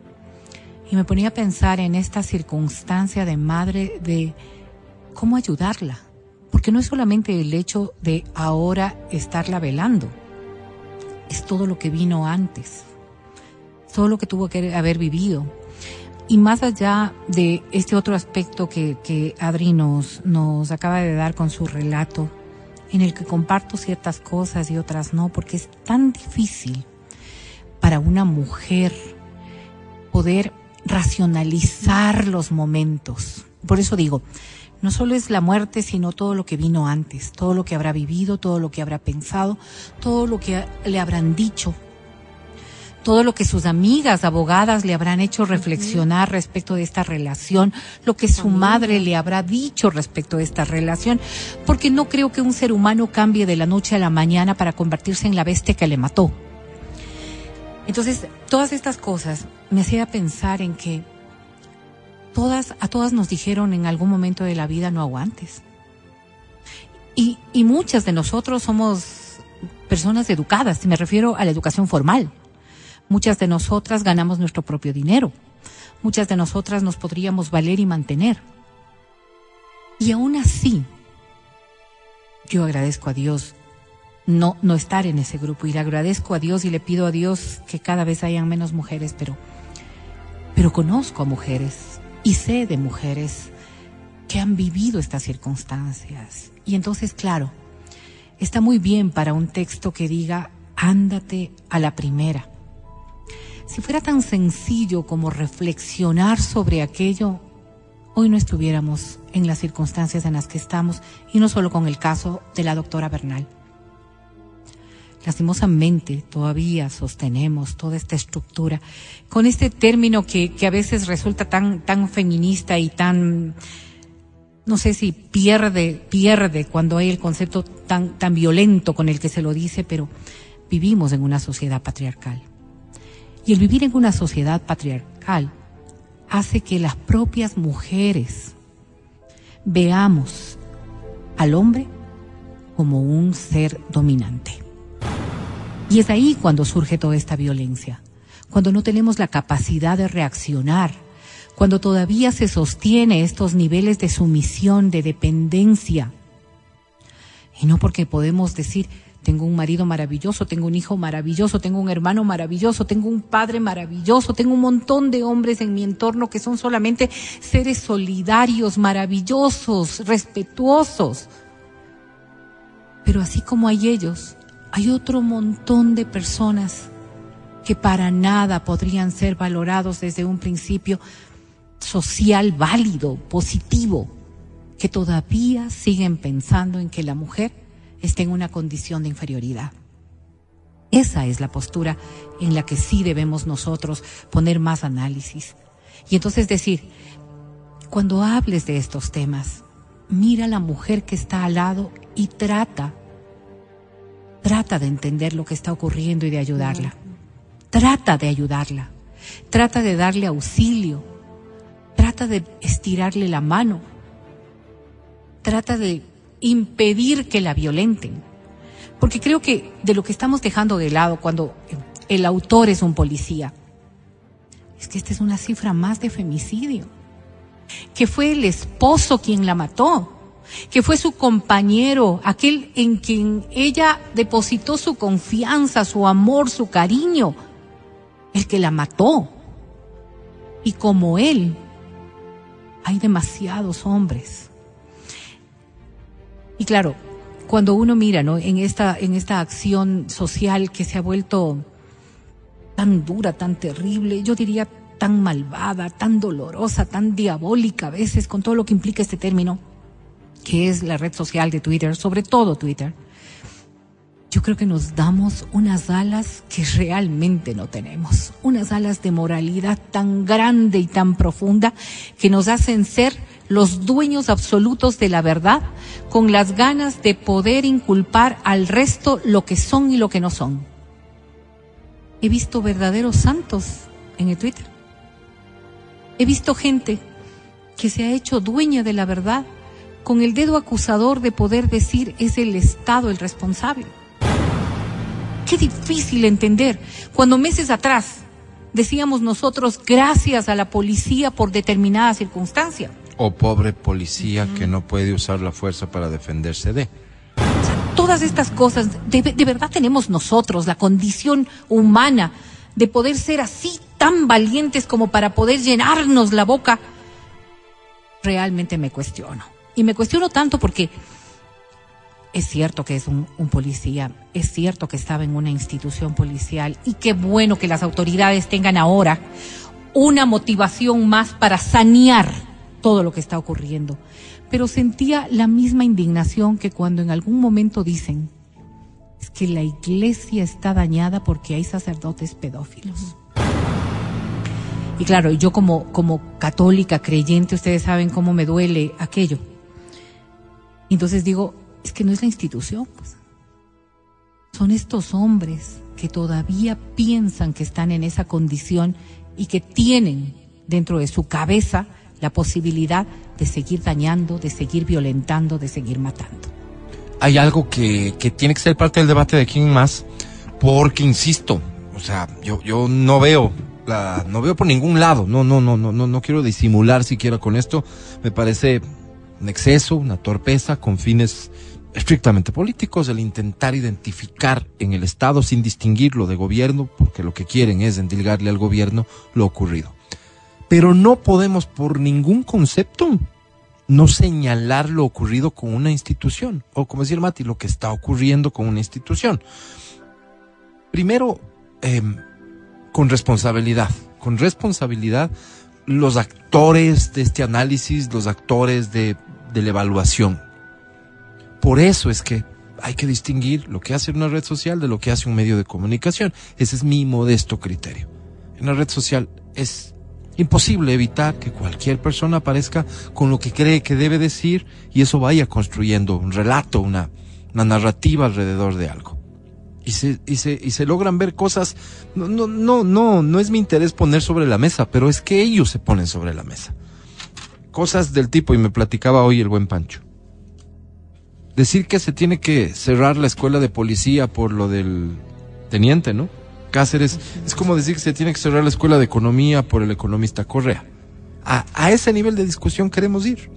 S8: Y me ponía a pensar en esta circunstancia de madre de cómo ayudarla. Porque no es solamente el hecho de ahora estarla velando. Es todo lo que vino antes. Todo lo que tuvo que haber vivido. Y más allá de este otro aspecto que, que Adri nos, nos acaba de dar con su relato, en el que comparto ciertas cosas y otras no, porque es tan difícil para una mujer poder racionalizar los momentos. Por eso digo, no solo es la muerte, sino todo lo que vino antes, todo lo que habrá vivido, todo lo que habrá pensado, todo lo que le habrán dicho, todo lo que sus amigas abogadas le habrán hecho reflexionar respecto de esta relación, lo que su madre le habrá dicho respecto de esta relación, porque no creo que un ser humano cambie de la noche a la mañana para convertirse en la bestia que le mató. Entonces, todas estas cosas me hacía pensar en que todas, a todas nos dijeron en algún momento de la vida no aguantes. Y, y muchas de nosotros somos personas educadas, me refiero a la educación formal. Muchas de nosotras ganamos nuestro propio dinero. Muchas de nosotras nos podríamos valer y mantener. Y aún así, yo agradezco a Dios no, no estar en ese grupo y le agradezco a Dios y le pido a Dios que cada vez hayan menos mujeres, pero, pero conozco a mujeres y sé de mujeres que han vivido estas circunstancias. Y entonces, claro, está muy bien para un texto que diga, ándate a la primera. Si fuera tan sencillo como reflexionar sobre aquello, hoy no estuviéramos en las circunstancias en las que estamos, y no solo con el caso de la doctora Bernal. Lastimosamente todavía sostenemos toda esta estructura con este término que, que a veces resulta tan, tan feminista y tan, no sé si pierde, pierde cuando hay el concepto tan, tan violento con el que se lo dice, pero vivimos en una sociedad patriarcal. Y el vivir en una sociedad patriarcal hace que las propias mujeres veamos al hombre como un ser dominante. Y es ahí cuando surge toda esta violencia, cuando no tenemos la capacidad de reaccionar, cuando todavía se sostiene estos niveles de sumisión, de dependencia. Y no porque podemos decir, Tengo un marido maravilloso, tengo un hijo maravilloso, tengo un hermano maravilloso, tengo un padre maravilloso, tengo un montón de hombres en mi entorno que son solamente seres solidarios, maravillosos, respetuosos. Pero así como hay ellos, hay otro montón de personas que para nada podrían ser valorados desde un principio social válido, positivo, que todavía siguen pensando en que la mujer está en una condición de inferioridad. Esa es la postura en la que sí debemos nosotros poner más análisis. Y entonces decir, cuando hables de estos temas, mira a la mujer que está al lado y trata, trata de entender lo que está ocurriendo y de ayudarla. Trata de ayudarla. Trata de darle auxilio. Trata de estirarle la mano. Trata de impedir que la violenten. Porque creo que de lo que estamos dejando de lado cuando el autor es un policía, es que esta es una cifra más de femicidio. Que fue el esposo quien la mató. Que fue su compañero, aquel en quien ella depositó su confianza, su amor, su cariño, el que la mató. Y como él, hay demasiados hombres y claro, cuando uno mira, ¿no? En esta, en esta acción social que se ha vuelto tan dura, tan terrible, yo diría tan malvada, tan dolorosa, tan diabólica a veces, con todo lo que implica este término, que es la red social de Twitter, sobre todo Twitter, yo creo que nos damos unas alas que realmente no tenemos, unas alas de moralidad tan grande y tan profunda que nos hacen ser los dueños absolutos de la verdad, con las ganas de poder inculpar al resto lo que son y lo que no son. He visto verdaderos santos en el Twitter. He visto gente que se ha hecho dueña de la verdad con el dedo acusador de poder decir es el Estado el responsable. Qué difícil entender cuando meses atrás decíamos nosotros gracias a la policía por determinada circunstancia
S1: o pobre policía que no puede usar la fuerza para defenderse de.
S8: Todas estas cosas, de, de verdad tenemos nosotros la condición humana de poder ser así tan valientes como para poder llenarnos la boca, realmente me cuestiono. Y me cuestiono tanto porque es cierto que es un, policía, es cierto que estaba en una institución policial y qué bueno que las autoridades tengan ahora una motivación más para sanear todo lo que está ocurriendo. Pero sentía la misma indignación que cuando en algún momento dicen, que la iglesia está dañada porque hay sacerdotes pedófilos. Y claro, yo como, como católica, creyente, ustedes saben cómo me duele aquello. Entonces digo, es que no es la institución, pues. Son estos hombres que todavía piensan que están en esa condición y que tienen dentro de su cabeza la posibilidad de seguir dañando, de seguir violentando, de seguir matando.
S1: Hay algo que, que tiene que ser parte del debate de quién más, porque insisto, o sea, yo, yo no veo la, no veo por ningún lado, no, no, no, no, no, no quiero disimular siquiera con esto, me parece un exceso, una torpeza con fines estrictamente políticos, el intentar identificar en el Estado sin distinguirlo de gobierno, porque lo que quieren es endilgarle al gobierno lo ocurrido. Pero no podemos por ningún concepto no señalar lo ocurrido con una institución, o como decía Mati, lo que está ocurriendo con una institución. Primero, eh, con responsabilidad, con responsabilidad los actores de este análisis, los actores de, de la evaluación. Por eso es que hay que distinguir lo que hace una red social de lo que hace un medio de comunicación. Ese es mi modesto criterio. En la red social es imposible evitar que cualquier persona aparezca con lo que cree que debe decir y eso vaya construyendo un relato, una, una narrativa alrededor de algo. Y se, y se, y se logran ver cosas, no, no, no, no, no es mi interés poner sobre la mesa, pero es que ellos se ponen sobre la mesa. Cosas del tipo, y me platicaba hoy el buen Pancho. Decir que se tiene que cerrar la escuela de policía por lo del teniente, ¿no? Cáceres, es como decir que se tiene que cerrar la escuela de economía por el economista Correa. A, a ese nivel de discusión queremos ir.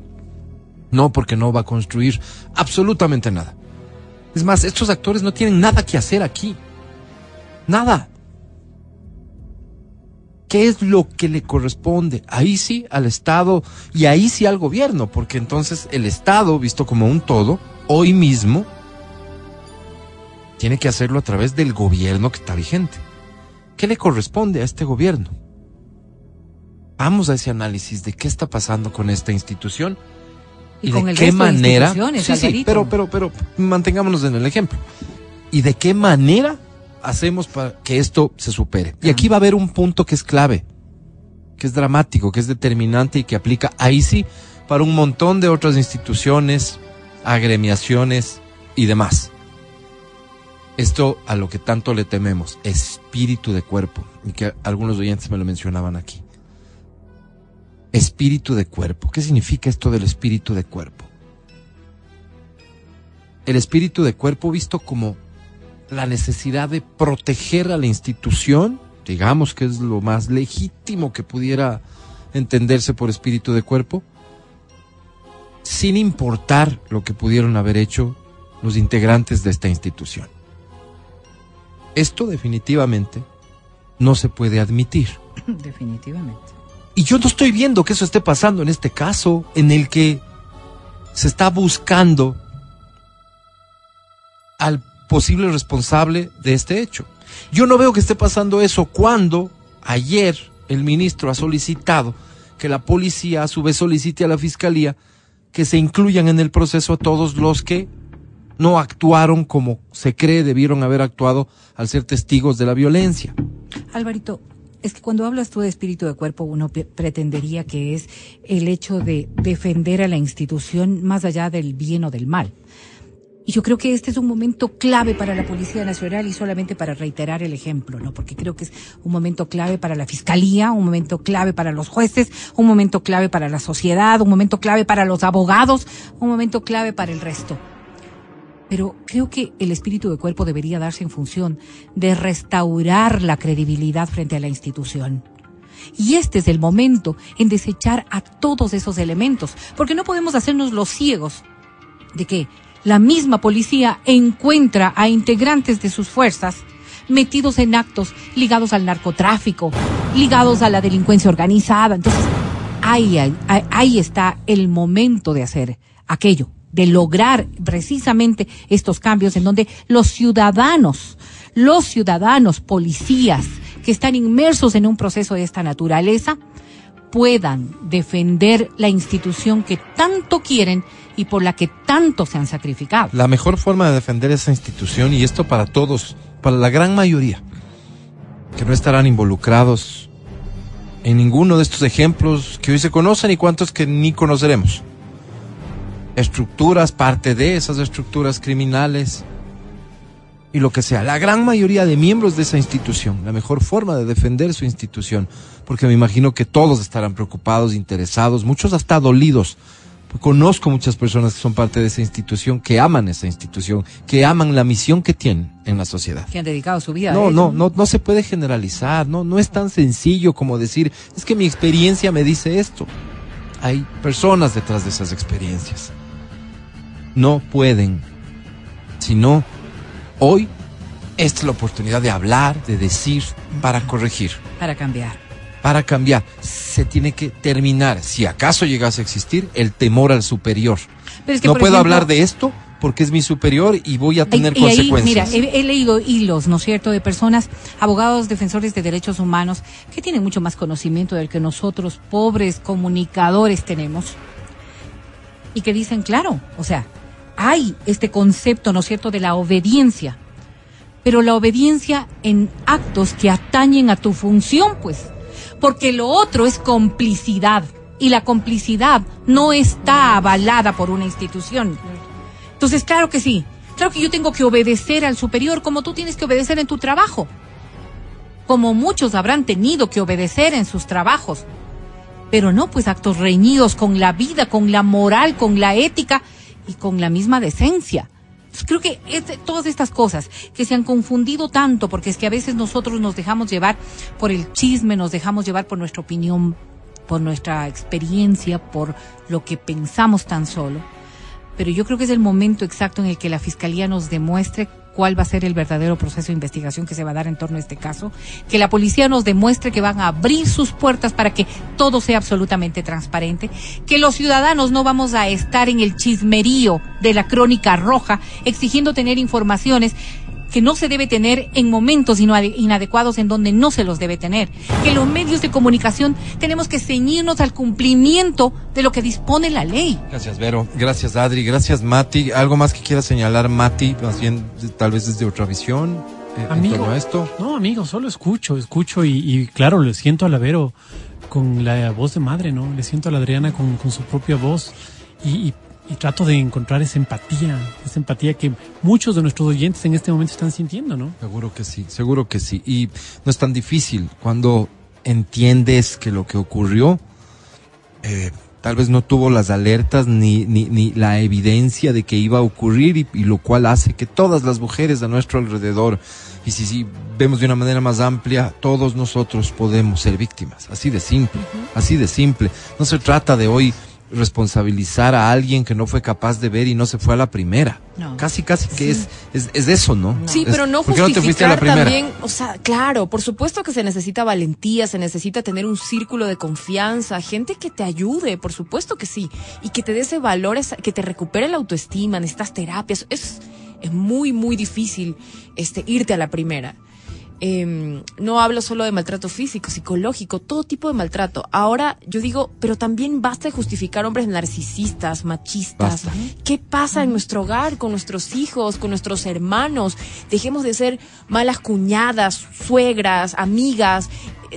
S1: No porque no va a construir absolutamente nada. Es más, estos actores no tienen nada que hacer aquí. Nada. ¿Qué es lo que le corresponde? Ahí sí al Estado y ahí sí al gobierno, porque entonces el Estado, visto como un todo, hoy mismo, tiene que hacerlo a través del gobierno que está vigente. ¿Qué le corresponde a este gobierno? Vamos a ese análisis de qué está pasando con esta institución
S8: Y
S1: y,
S8: con
S1: de
S8: el
S1: qué
S8: resto
S1: manera. sí, sí, pero, pero, pero mantengámonos en el ejemplo. Y de qué manera hacemos para que esto se supere. Y aquí va a haber un punto que es clave, que es dramático, que es determinante y que aplica ahí sí para un montón de otras instituciones, agremiaciones y demás. Esto a lo que tanto le tememos, espíritu de cuerpo, y que algunos oyentes me lo mencionaban aquí. Espíritu de cuerpo. ¿Qué significa esto del espíritu de cuerpo? El espíritu de cuerpo visto como la necesidad de proteger a la institución, digamos que es lo más legítimo que pudiera entenderse por espíritu de cuerpo, sin importar lo que pudieron haber hecho los integrantes de esta institución. Esto definitivamente no se puede admitir.
S8: Definitivamente.
S1: Y yo no estoy viendo que eso esté pasando en este caso, en el que se está buscando al posible responsable de este hecho. Yo no veo que esté pasando eso cuando ayer el ministro ha solicitado que la policía a su vez solicite a la fiscalía que se incluyan en el proceso a todos los que no actuaron como se cree debieron haber actuado al ser testigos de la violencia.
S8: Alvarito, es que cuando hablas tú de espíritu de cuerpo, uno pretendería que es el hecho de defender a la institución más allá del bien o del mal. Y yo creo que este es un momento clave para la Policía Nacional y solamente para reiterar el ejemplo, ¿no? Porque creo que es un momento clave para la Fiscalía, un momento clave para los jueces, un momento clave para la sociedad, un momento clave para los abogados, un momento clave para el resto. Pero creo que el espíritu de cuerpo debería darse en función de restaurar la credibilidad frente a la institución. Y este es el momento en desechar a todos esos elementos, porque no podemos hacernos los ciegos de que la misma policía encuentra a integrantes de sus fuerzas metidos en actos ligados al narcotráfico, ligados a la delincuencia organizada. Entonces, ahí, ahí, ahí está el momento de hacer aquello, de lograr precisamente estos cambios en donde los ciudadanos, los ciudadanos policías que están inmersos en un proceso de esta naturaleza, puedan defender la institución que tanto quieren y por la que tanto se han sacrificado.
S1: La mejor forma de defender esa institución, y esto para todos, para la gran mayoría, que no estarán involucrados en ninguno de estos ejemplos que hoy se conocen y cuantos que ni conoceremos. Estructuras, parte de esas estructuras criminales y lo que sea. La gran mayoría de miembros de esa institución, la mejor forma de defender su institución, porque me imagino que todos estarán preocupados, interesados, muchos hasta dolidos. Conozco muchas personas que son parte de esa institución, que aman esa institución, que aman la misión que tienen en la sociedad.
S8: Que han dedicado su vida a
S1: No,
S8: ello.
S1: no, no, no se puede generalizar, no, no es tan sencillo como decir, es que mi experiencia me dice esto. Hay personas detrás de esas experiencias. No pueden, sino hoy esta es la oportunidad de hablar, de decir, para corregir,
S8: Para cambiar.
S1: Para cambiar. Se tiene que terminar, si acaso llegase a existir, el temor al superior.
S8: Pero es que,
S1: no puedo
S8: ejemplo,
S1: hablar de esto porque es mi superior y voy a tener
S8: y, y ahí,
S1: consecuencias.
S8: mira, he, he leído hilos, ¿no es cierto?, de personas, abogados, defensores de derechos humanos, que tienen mucho más conocimiento del que nosotros, pobres comunicadores, tenemos. Y que dicen, claro, o sea, hay este concepto, ¿no es cierto?, de la obediencia. Pero la obediencia en actos que atañen a tu función, pues. Porque lo otro es complicidad. Y la complicidad no está avalada por una institución. Entonces, claro que sí. Claro que yo tengo que obedecer al superior como tú tienes que obedecer en tu trabajo. Como muchos habrán tenido que obedecer en sus trabajos. Pero no pues actos reñidos con la vida, con la moral, con la ética y con la misma decencia. Creo que es de todas estas cosas que se han confundido tanto, porque es que a veces nosotros nos dejamos llevar por el chisme, nos dejamos llevar por nuestra opinión, por nuestra experiencia, por lo que pensamos tan solo. Pero yo creo que es el momento exacto en el que la Fiscalía nos demuestre cuál va a ser el verdadero proceso de investigación que se va a dar en torno a este caso, que la policía nos demuestre que van a abrir sus puertas para que todo sea absolutamente transparente, que los ciudadanos no vamos a estar en el chismerío de la crónica roja exigiendo tener informaciones que no se debe tener en momentos ina- inadecuados en donde no se los debe tener. Que los medios de comunicación tenemos que ceñirnos al cumplimiento de lo que dispone la ley.
S1: Gracias, Vero. Gracias, Adri. Gracias, Mati. ¿Algo más que quiera señalar, Mati? Más bien, tal vez desde otra visión eh, en
S2: Amigo.
S1: torno a esto.
S2: No, amigo, solo escucho, escucho y, y claro, le siento a la Vero con la voz de madre, ¿no? Le siento a la Adriana con, con su propia voz y, y- y trato de encontrar esa empatía, esa empatía que muchos de nuestros oyentes en este momento están sintiendo, ¿no?
S1: Seguro que sí, seguro que sí. Y no es tan difícil cuando entiendes que lo que ocurrió eh, tal vez no tuvo las alertas ni, ni, ni la evidencia de que iba a ocurrir y, y lo cual hace que todas las mujeres a nuestro alrededor, y si, si vemos de una manera más amplia, todos nosotros podemos ser víctimas. Así de simple, así de simple. No se trata de hoy responsabilizar a alguien que no fue capaz de ver y no se fue a la primera.
S8: No.
S1: Casi, casi que es, es, es eso, ¿no?
S7: Sí,
S1: Es-
S7: pero no
S1: ¿por qué no te fuiste a la
S7: justificar
S1: primera?
S7: también, o sea, claro, por supuesto que se necesita valentía, se necesita tener un círculo de confianza, gente que te ayude, por supuesto que sí, y que te dé ese valor, que te recupere la autoestima, necesitas terapias, es, es muy, muy difícil este, irte a la primera. Eh, no hablo solo de maltrato físico, psicológico, todo tipo de maltrato. Ahora yo digo, pero también basta de justificar hombres narcisistas, machistas.
S1: Basta.
S7: ¿Qué pasa en nuestro hogar, con nuestros hijos, con nuestros hermanos? Dejemos de ser malas cuñadas, suegras, amigas.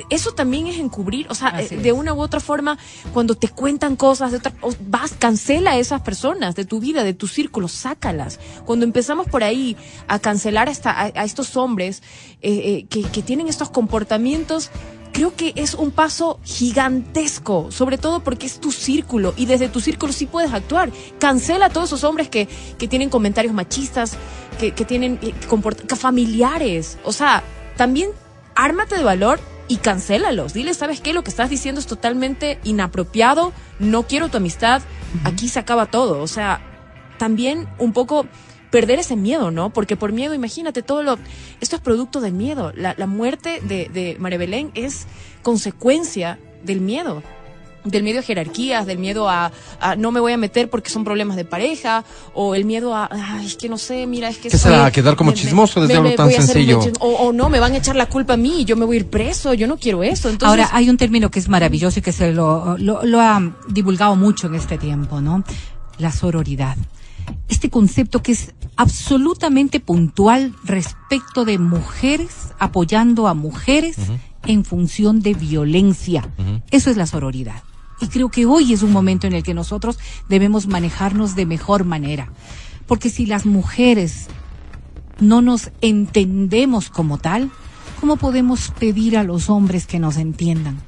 S7: Eso también es encubrir, o sea,
S8: Así
S7: eh,
S8: es.
S7: de una u otra forma, cuando te cuentan cosas de otra, vas, cancela a esas personas de tu vida, de tu círculo, sácalas. Cuando empezamos por ahí a cancelar a, esta- a, a estos hombres eh, eh, que, que tienen estos comportamientos, creo que es un paso gigantesco, sobre todo porque es tu círculo y desde tu círculo sí puedes actuar. Cancela a todos esos hombres que, que tienen comentarios machistas, que, que tienen que familiares. O sea, también ármate de valor y cancélalos. Dile, ¿sabes qué? Lo que estás diciendo es totalmente inapropiado, no quiero tu amistad, aquí se acaba todo. O sea, también un poco perder ese miedo, ¿no? Porque por miedo, imagínate, todo lo... Esto es producto del miedo. La, la muerte de, de María Belén es consecuencia del miedo. Del miedo a jerarquías, del miedo a, a no me voy a meter porque son problemas de pareja, o el miedo a, ay, es que no sé, mira, es que...
S1: ¿Qué
S7: soy-
S1: será? ¿Quedar como chismoso desde algo tan
S7: voy a hacer un
S1: sencillo?
S7: O, o no, me van a echar la culpa a mí y yo me voy a ir preso, yo no quiero eso. Entonces,
S8: Ahora, hay un término que es maravilloso y que se lo, lo, lo ha divulgado mucho en este tiempo, ¿no? La sororidad. Este concepto que es absolutamente puntual respecto de mujeres apoyando a mujeres en función de violencia. Eso es la sororidad. Y creo que hoy es un momento en el que nosotros debemos manejarnos de mejor manera. Porque si las mujeres no nos entendemos como tal, ¿cómo podemos pedir a los hombres que nos entiendan?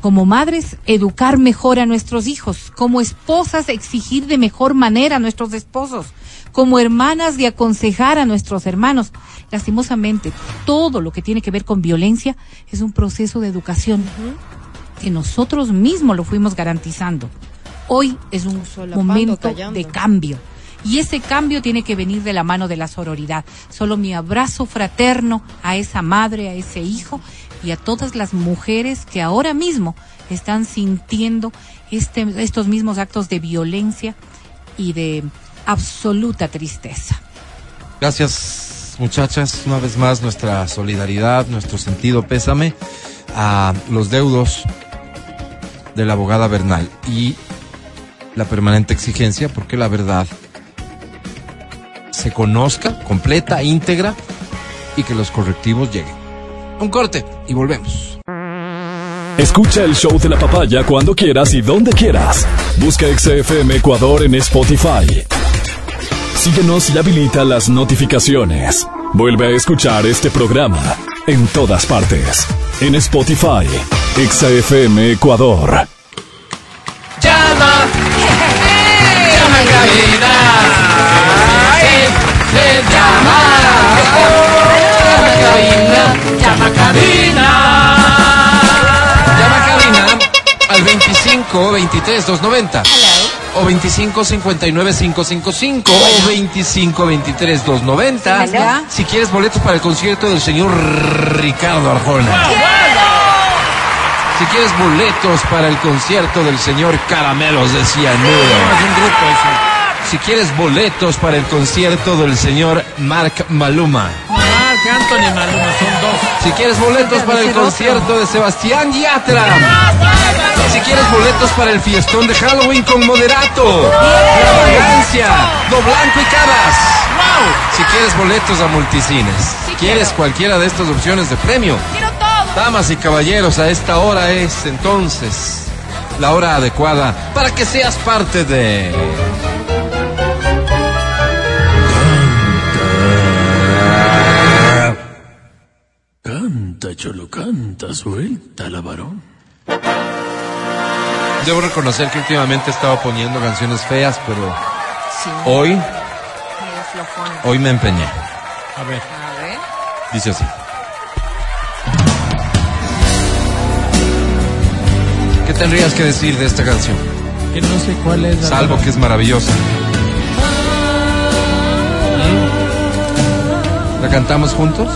S8: Como madres, educar mejor a nuestros hijos. Como esposas, exigir de mejor manera a nuestros esposos. Como hermanas, de aconsejar a nuestros hermanos. Lastimosamente, todo lo que tiene que ver con violencia es un proceso de educación que nosotros mismos lo fuimos garantizando. Hoy es un
S7: Solapando,
S8: momento
S7: callando.
S8: de cambio. Y ese cambio tiene que venir de la mano de la sororidad. Solo mi abrazo fraterno a esa madre, a ese hijo y a todas las mujeres que ahora mismo están sintiendo este, estos mismos actos de violencia y de absoluta tristeza.
S1: Gracias, muchachas. Una vez más, nuestra solidaridad, nuestro sentido pésame a los deudos de la abogada Bernal y la permanente exigencia porque la verdad se conozca completa, íntegra y que los correctivos lleguen. Un corte y volvemos.
S4: Escucha el show de la papaya cuando quieras y donde quieras. Busca XFM Ecuador en Spotify. Síguenos y habilita las notificaciones. Vuelve a escuchar este programa en todas partes. En Spotify, XFM Ecuador.
S1: Llama, llama en cabina, se llama, llama cabina, llama cabina, llama cabina al 25 23 290. o 25 59 555 o 25 23 290.
S8: Ya.
S1: Si quieres boletos para el concierto del señor Ricardo Arjona. Si quieres boletos para el concierto del señor Caramelos de Cianuro. Si quieres boletos para el concierto del señor Mark Maluma.
S2: Marc Anthony Maluma, son dos.
S1: Si quieres boletos para el concierto de Sebastián Yatra. Si quieres boletos para el fiestón de Halloween con Moderato. Extravagancia, Do Blanco y Cabas. Si quieres boletos a multicines. Si quieres cualquiera de estas opciones de premio. Damas y caballeros, a esta hora es entonces la hora adecuada para que seas parte de...
S4: Canta, cholo, canta, suelta la varón.
S1: Debo reconocer que últimamente he estado poniendo canciones feas, pero
S7: Sí,
S1: hoy, hoy me empeñé.
S2: A ver.
S7: A ver.
S1: Dice así. Tendrías que decir de esta canción?
S2: Que no sé cuál es la
S1: Salvo que es maravillosa. ¿La cantamos juntos?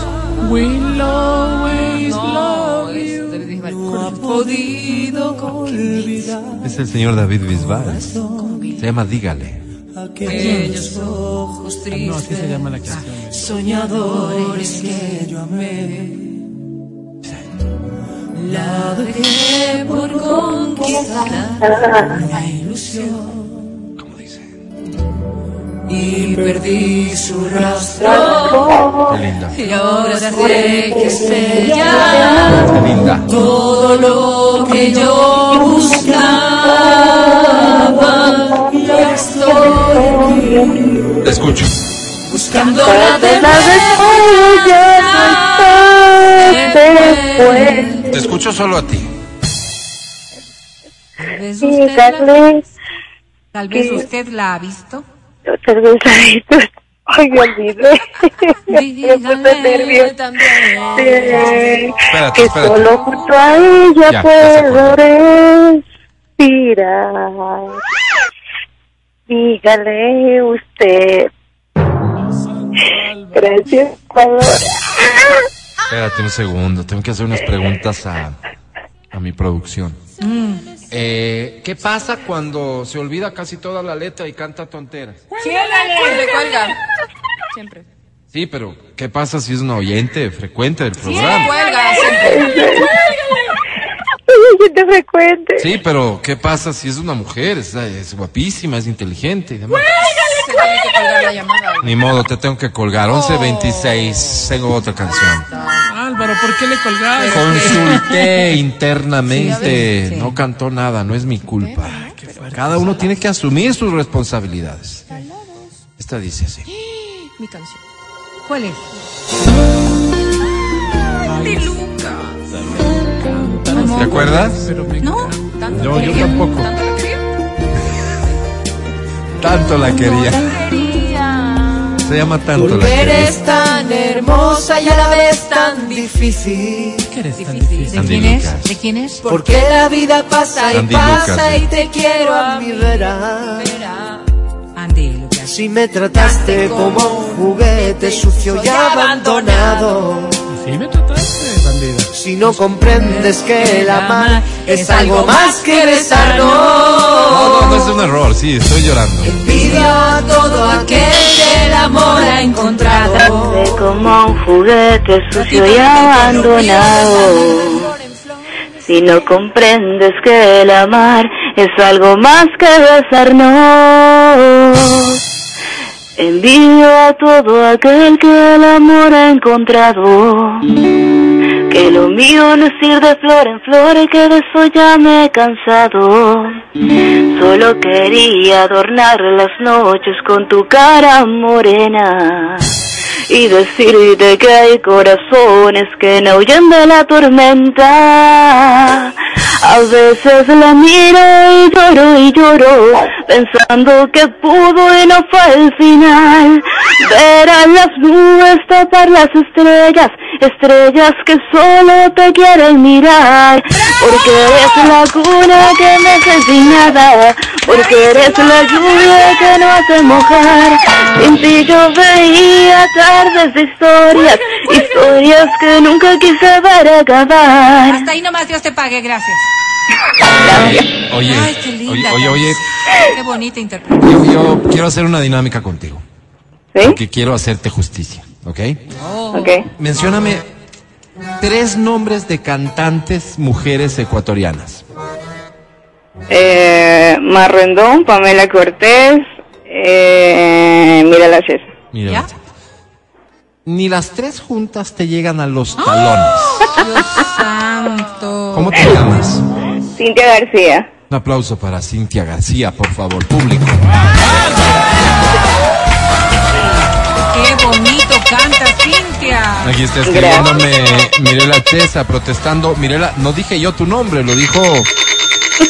S2: Will always
S7: No,
S2: love
S7: es
S2: you.
S7: David Bisbal. No ha podido olvidar
S1: Es el señor David Bisbal. Se llama Dígale.
S7: aquellos ojos
S2: No,
S7: tristes,
S2: así se llama la canción.
S7: soñadores que yo amé. La dejé por conquistar una ilusión
S1: ¿Cómo dice?
S7: y perdí su rastro.
S1: Qué linda.
S7: Y ahora sé que es ella
S1: Qué linda.
S7: todo lo que yo buscaba. Ya estoy
S1: Te escucho.
S7: buscando la de
S1: Te escucho solo a ti.
S8: Tal vez usted, la,
S9: Dígale,
S8: tal vez usted la ha visto.
S9: tal vez ahí tú- Ay, me olvidé. Me puse nerviosa.
S7: también.
S1: Espérate,
S9: Que
S1: espérate.
S9: solo junto a ella
S1: Ya,
S9: puedo respirar. Dígale usted. Gracias, Ecuador.
S1: Espérate un segundo. Tengo que hacer unas preguntas a, a mi producción. Eh, ¿Qué pasa cuando se olvida casi toda la letra y canta tonteras?
S7: Siempre cuelga. Siempre.
S1: Sí, pero ¿qué pasa si es un oyente frecuente del programa?
S7: cuelga. Siempre.
S9: Yo te frecuente.
S1: Sí, pero ¿qué pasa si es una mujer? Es, es guapísima, es inteligente y demás.
S7: Se tiene que colgar la llamada.
S1: Ni modo, te tengo que colgar. 11.26, tengo otra canción.
S2: Álvaro, ¿por qué le colgaste?
S1: Consulté internamente,
S8: Sí.
S1: no cantó nada, no es mi culpa. Cada uno tiene que asumir sus responsabilidades. Esta dice así.
S7: Mi canción.
S8: ¿Cuál es?
S1: ¿Te acuerdas?
S8: No.
S2: encanta.
S7: ¿Tanto
S1: No,
S7: la
S1: yo
S7: quería?
S1: tampoco.
S7: Tanto la quería.
S1: Se llama tanto la quería.
S7: Eres tan hermosa y a la vez tan difícil.
S2: ¿Qué eres tan
S7: Difícil.
S8: ¿De quién es? ¿De quién es?
S7: Porque la vida pasa y pasa y
S1: sí.
S7: te quiero a mi vera.
S8: Andy Lucas.
S10: Si me trataste como un juguete sucio y abandonado.
S2: Sí me trataste,
S10: Si no comprendes que el amar es algo más que
S1: No,
S10: besarnos.
S1: no, no es un error, sí, estoy llorando.
S7: Pido a todo aquel que el amor ha encontrado.
S9: De como un juguete sucio y abandonado. Si no comprendes que el amar es algo más que besarnos. Envío a todo aquel que el amor ha encontrado. Que lo mío no es ir de flor en flor y que de eso ya me he cansado. Solo quería adornar las noches con tu cara morena y decirte que hay corazones que no huyen de la tormenta. A veces la miro y lloro y lloro, pensando que pudo y no fue el final. Ver a las nubes tapar las estrellas, estrellas que solo te quieren mirar. Porque eres la cuna que me hace sin nada,
S11: Porque eres la lluvia que no hace mojar. Sin ti yo veía tardes de historias, historias que nunca quise ver acabar.
S8: Hasta ahí nomás Dios te pague, gracias.
S1: Oye,
S8: Ay, qué linda.
S1: oye, oye, oye,
S8: Qué bonita interpretación.
S1: yo, yo quiero hacer una dinámica contigo.
S11: ¿Sí?
S1: Porque quiero hacerte justicia, ¿ok?
S11: Ok.
S1: Mencióname tres nombres de cantantes mujeres ecuatorianas.
S11: Eh, Marrendón, Pamela Cortés, eh, mira la.
S1: Mira,
S8: ¿Ya?
S1: Ni las tres juntas te llegan a los talones.
S8: Dios santo.
S1: ¿Cómo te llamas?
S11: Cintia García.
S1: Un aplauso para Cintia García, por favor, público.
S8: Qué bonito canta Cintia.
S1: Aquí está escribiéndome Mirela Chesa protestando. Mirela, no dije yo tu nombre, lo dijo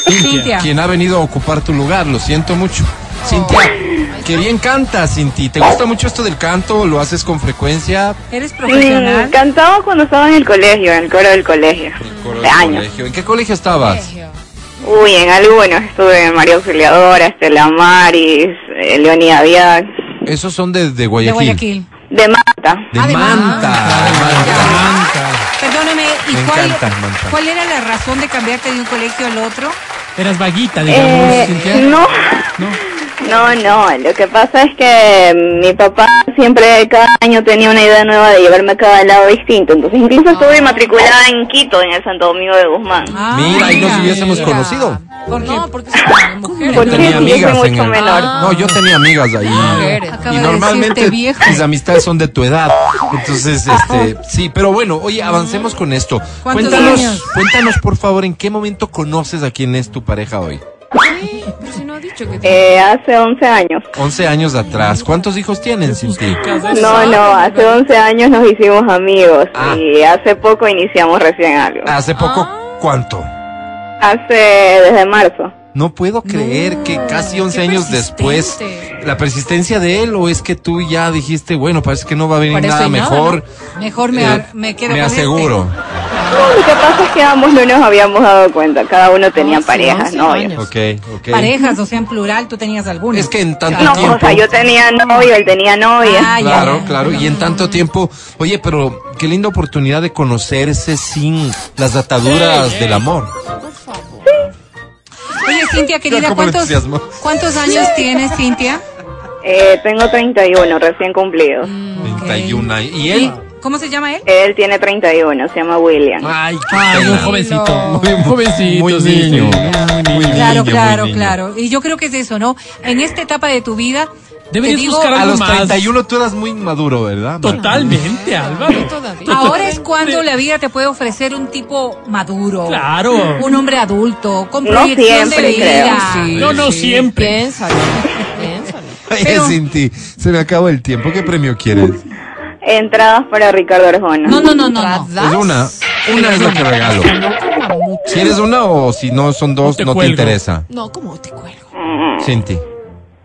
S8: Cintia.
S1: quien ha venido a ocupar tu lugar. Lo siento mucho. Cintia, qué bien cantas, Cinti. ¿Te gusta mucho esto del canto? ¿Lo haces con frecuencia?
S8: ¿Eres
S11: Mm,
S8: profesional?
S11: cantaba cuando estaba en el colegio, en el coro del colegio.
S1: Coro
S11: De
S1: del
S11: años.
S1: colegio. ¿En qué colegio estabas?
S11: Uy, en algunos. Estuve en María Auxiliadora, Estela Maris, eh, Leonida Díaz,
S1: Esos son de, de
S8: De
S1: Guayaquil.
S8: Guayaquil.
S11: de Mata.
S1: De
S8: Ah, de
S1: Manta. de Manta.
S8: Perdóname, ¿y
S1: Me
S8: cuál,
S1: encanta, Manta.
S8: cuál era la razón de cambiarte de un colegio al otro?
S2: Eras vaguita, digamos,
S11: Eh,
S2: Cintia.
S11: no, no, no. Lo que pasa es que mi papá siempre cada año tenía una idea nueva de llevarme a cada lado distinto. Entonces incluso estuve matriculada en Quito, en el Santo Domingo de Guzmán.
S8: Ah,
S1: Mira, ahí nos hubiésemos
S8: mira.
S1: conocido.
S8: ¿Por qué?
S7: No, porque
S1: tenía
S11: yo
S1: amigas en el...
S11: menor.
S1: No, yo tenía amigas ahí.
S8: Acaba
S1: y normalmente
S8: viejo.
S1: mis amistades son de tu edad. Entonces, este, sí, pero bueno, oye, avancemos con esto.
S8: ¿Cuántos
S1: Cuéntanos,
S8: años?
S1: cuéntanos por favor, ¿en qué momento conoces a quién es tu pareja hoy?
S7: Pero si no
S11: Eh, hace 11 años.
S1: 11 años atrás. ¿Cuántos hijos tienen, Cinti?
S11: No, no, hace 11 años nos hicimos amigos
S1: Ah.
S11: y hace poco iniciamos recién algo.
S1: Hace poco, ¿cuánto?
S11: Hace desde marzo.
S1: No puedo creer que casi 11
S7: qué
S1: años después, la persistencia de él, o es que tú ya dijiste, bueno, parece que no va a venir nada
S7: hay nada,
S1: mejor.
S8: Mejor me,
S1: eh,
S8: me quedo
S1: me
S8: con este.
S11: No, lo que pasa es que ambos no nos habíamos dado cuenta, cada uno tenía
S7: sí,
S11: parejas,
S7: 11
S11: novios.
S7: años.
S1: Ok, ok.
S8: Parejas, o sea, en plural, tú tenías alguna.
S1: Es que en tanto
S11: No,
S1: tiempo.
S11: o sea, yo tenía novio, él tenía novia.
S8: Ah,
S1: Claro,
S8: ya.
S1: claro. Y en tanto tiempo, oye, pero qué linda oportunidad de conocerse sin las ataduras del amor.
S8: Oye, Cintia, querida, ¿cuántos,
S1: entusiasmó.
S8: ¿cuántos años tienes, Cintia?
S11: Eh, tengo 31, recién cumplido.
S8: Mm.
S1: 31 años. ¿Y
S8: ¿Y
S1: él?
S8: Cómo se llama él?
S11: Él tiene 31, se llama William.
S1: Ay, qué
S2: Ay, un jovencito. Muy jovencito.
S1: Muy niño.
S2: sí.
S1: Muy
S8: Claro,
S1: niño, muy
S8: claro,
S1: niño.
S8: claro. Y yo creo que es eso, ¿no? En esta etapa de tu vida,
S2: Deberías
S8: te digo,
S2: buscar
S1: A los
S2: más.
S1: 31 tú eras muy maduro, ¿verdad?
S2: Totalmente, Álvaro.
S7: Todavía.
S8: ahora es cuando la vida te puede ofrecer un tipo maduro.
S2: Claro.
S8: Un hombre adulto, con
S11: No
S8: proyección de
S11: siempre, creo.
S8: vida.
S7: Sí,
S2: No, no,
S7: sí,
S2: siempre.
S7: Piénsalo, piénsalo.
S1: Oye,
S8: Pero-
S1: Cinti, se me acabó el tiempo. ¿Qué premio quieres?
S11: Entradas para Ricardo Arjona.
S8: No, no, no, no. no.
S1: Es una. Una es lo que regalo. Si eres una o si no son dos,
S2: te
S1: no te interesa.
S7: No, ¿cómo te cuelgo?
S1: Cinti.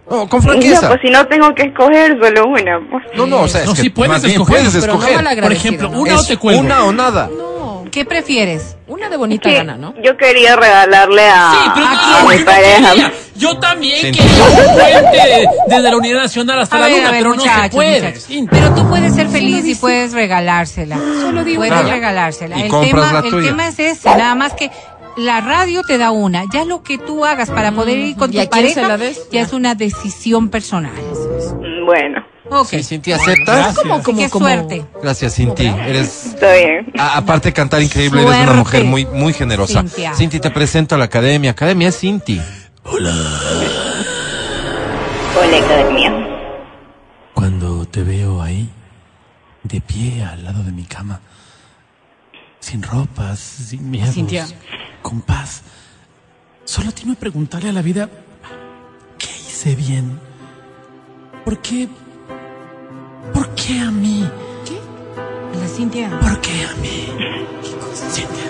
S1: Oh, con
S11: No,
S1: franqueza.
S11: pues si no tengo que escoger solo una. Pues.
S1: No, no, o sea, es
S2: No,
S1: que
S2: sí puedes
S1: más bien
S2: escoger,
S1: puedes
S7: pero no
S1: escoger.
S2: Por ejemplo,
S7: ¿no?
S2: una
S1: Es
S2: o te cuelgo.
S1: Una o nada.
S7: No,
S8: ¿Qué prefieres?
S7: una de bonita gana, ¿no?
S11: Yo quería regalarle a,
S2: Sí, pero
S11: a
S2: no,
S11: mi pareja.
S2: quería. Yo también
S1: Sí.
S2: quería un puente desde la Unidad Nacional hasta
S8: A
S2: la
S8: ver,
S2: Luna,
S8: ver,
S2: pero no se puede.
S8: Pero tú puedes ser feliz y puedes regalársela.
S7: Solo digo
S8: Puedes
S7: Claro.
S8: regalársela.
S1: Y
S8: el tema,
S1: la
S8: el
S1: tuya.
S8: tema es ese, nada más que la radio te da una. Ya lo que tú hagas para poder ir con
S7: ¿Y a
S8: tu pareja ya es una decisión personal.
S11: Mm, Bueno,
S8: Ok.
S1: Sí, Cinti, ¿aceptas?
S2: Gracias.
S8: Así
S7: como-
S8: que
S7: como-
S8: suerte.
S1: Gracias, Cinti. Eres
S11: está bien.
S1: A- aparte de cantar increíble, eres una
S8: Suerte.
S1: mujer muy, muy generosa.
S8: Cintia.
S1: Cinti, te presento a la academia. Academia es Cinti.
S11: Hola, academia.
S2: Cuando te veo ahí, de pie al lado de mi cama, sin ropas, sin miedos,
S8: Cintia.
S2: con paz, solo tiene que preguntarle a la vida, ¿qué hice bien? ¿Por qué? ¿Por qué a mí?
S8: La Cintia.
S2: ¿Por qué a mí? Cintia.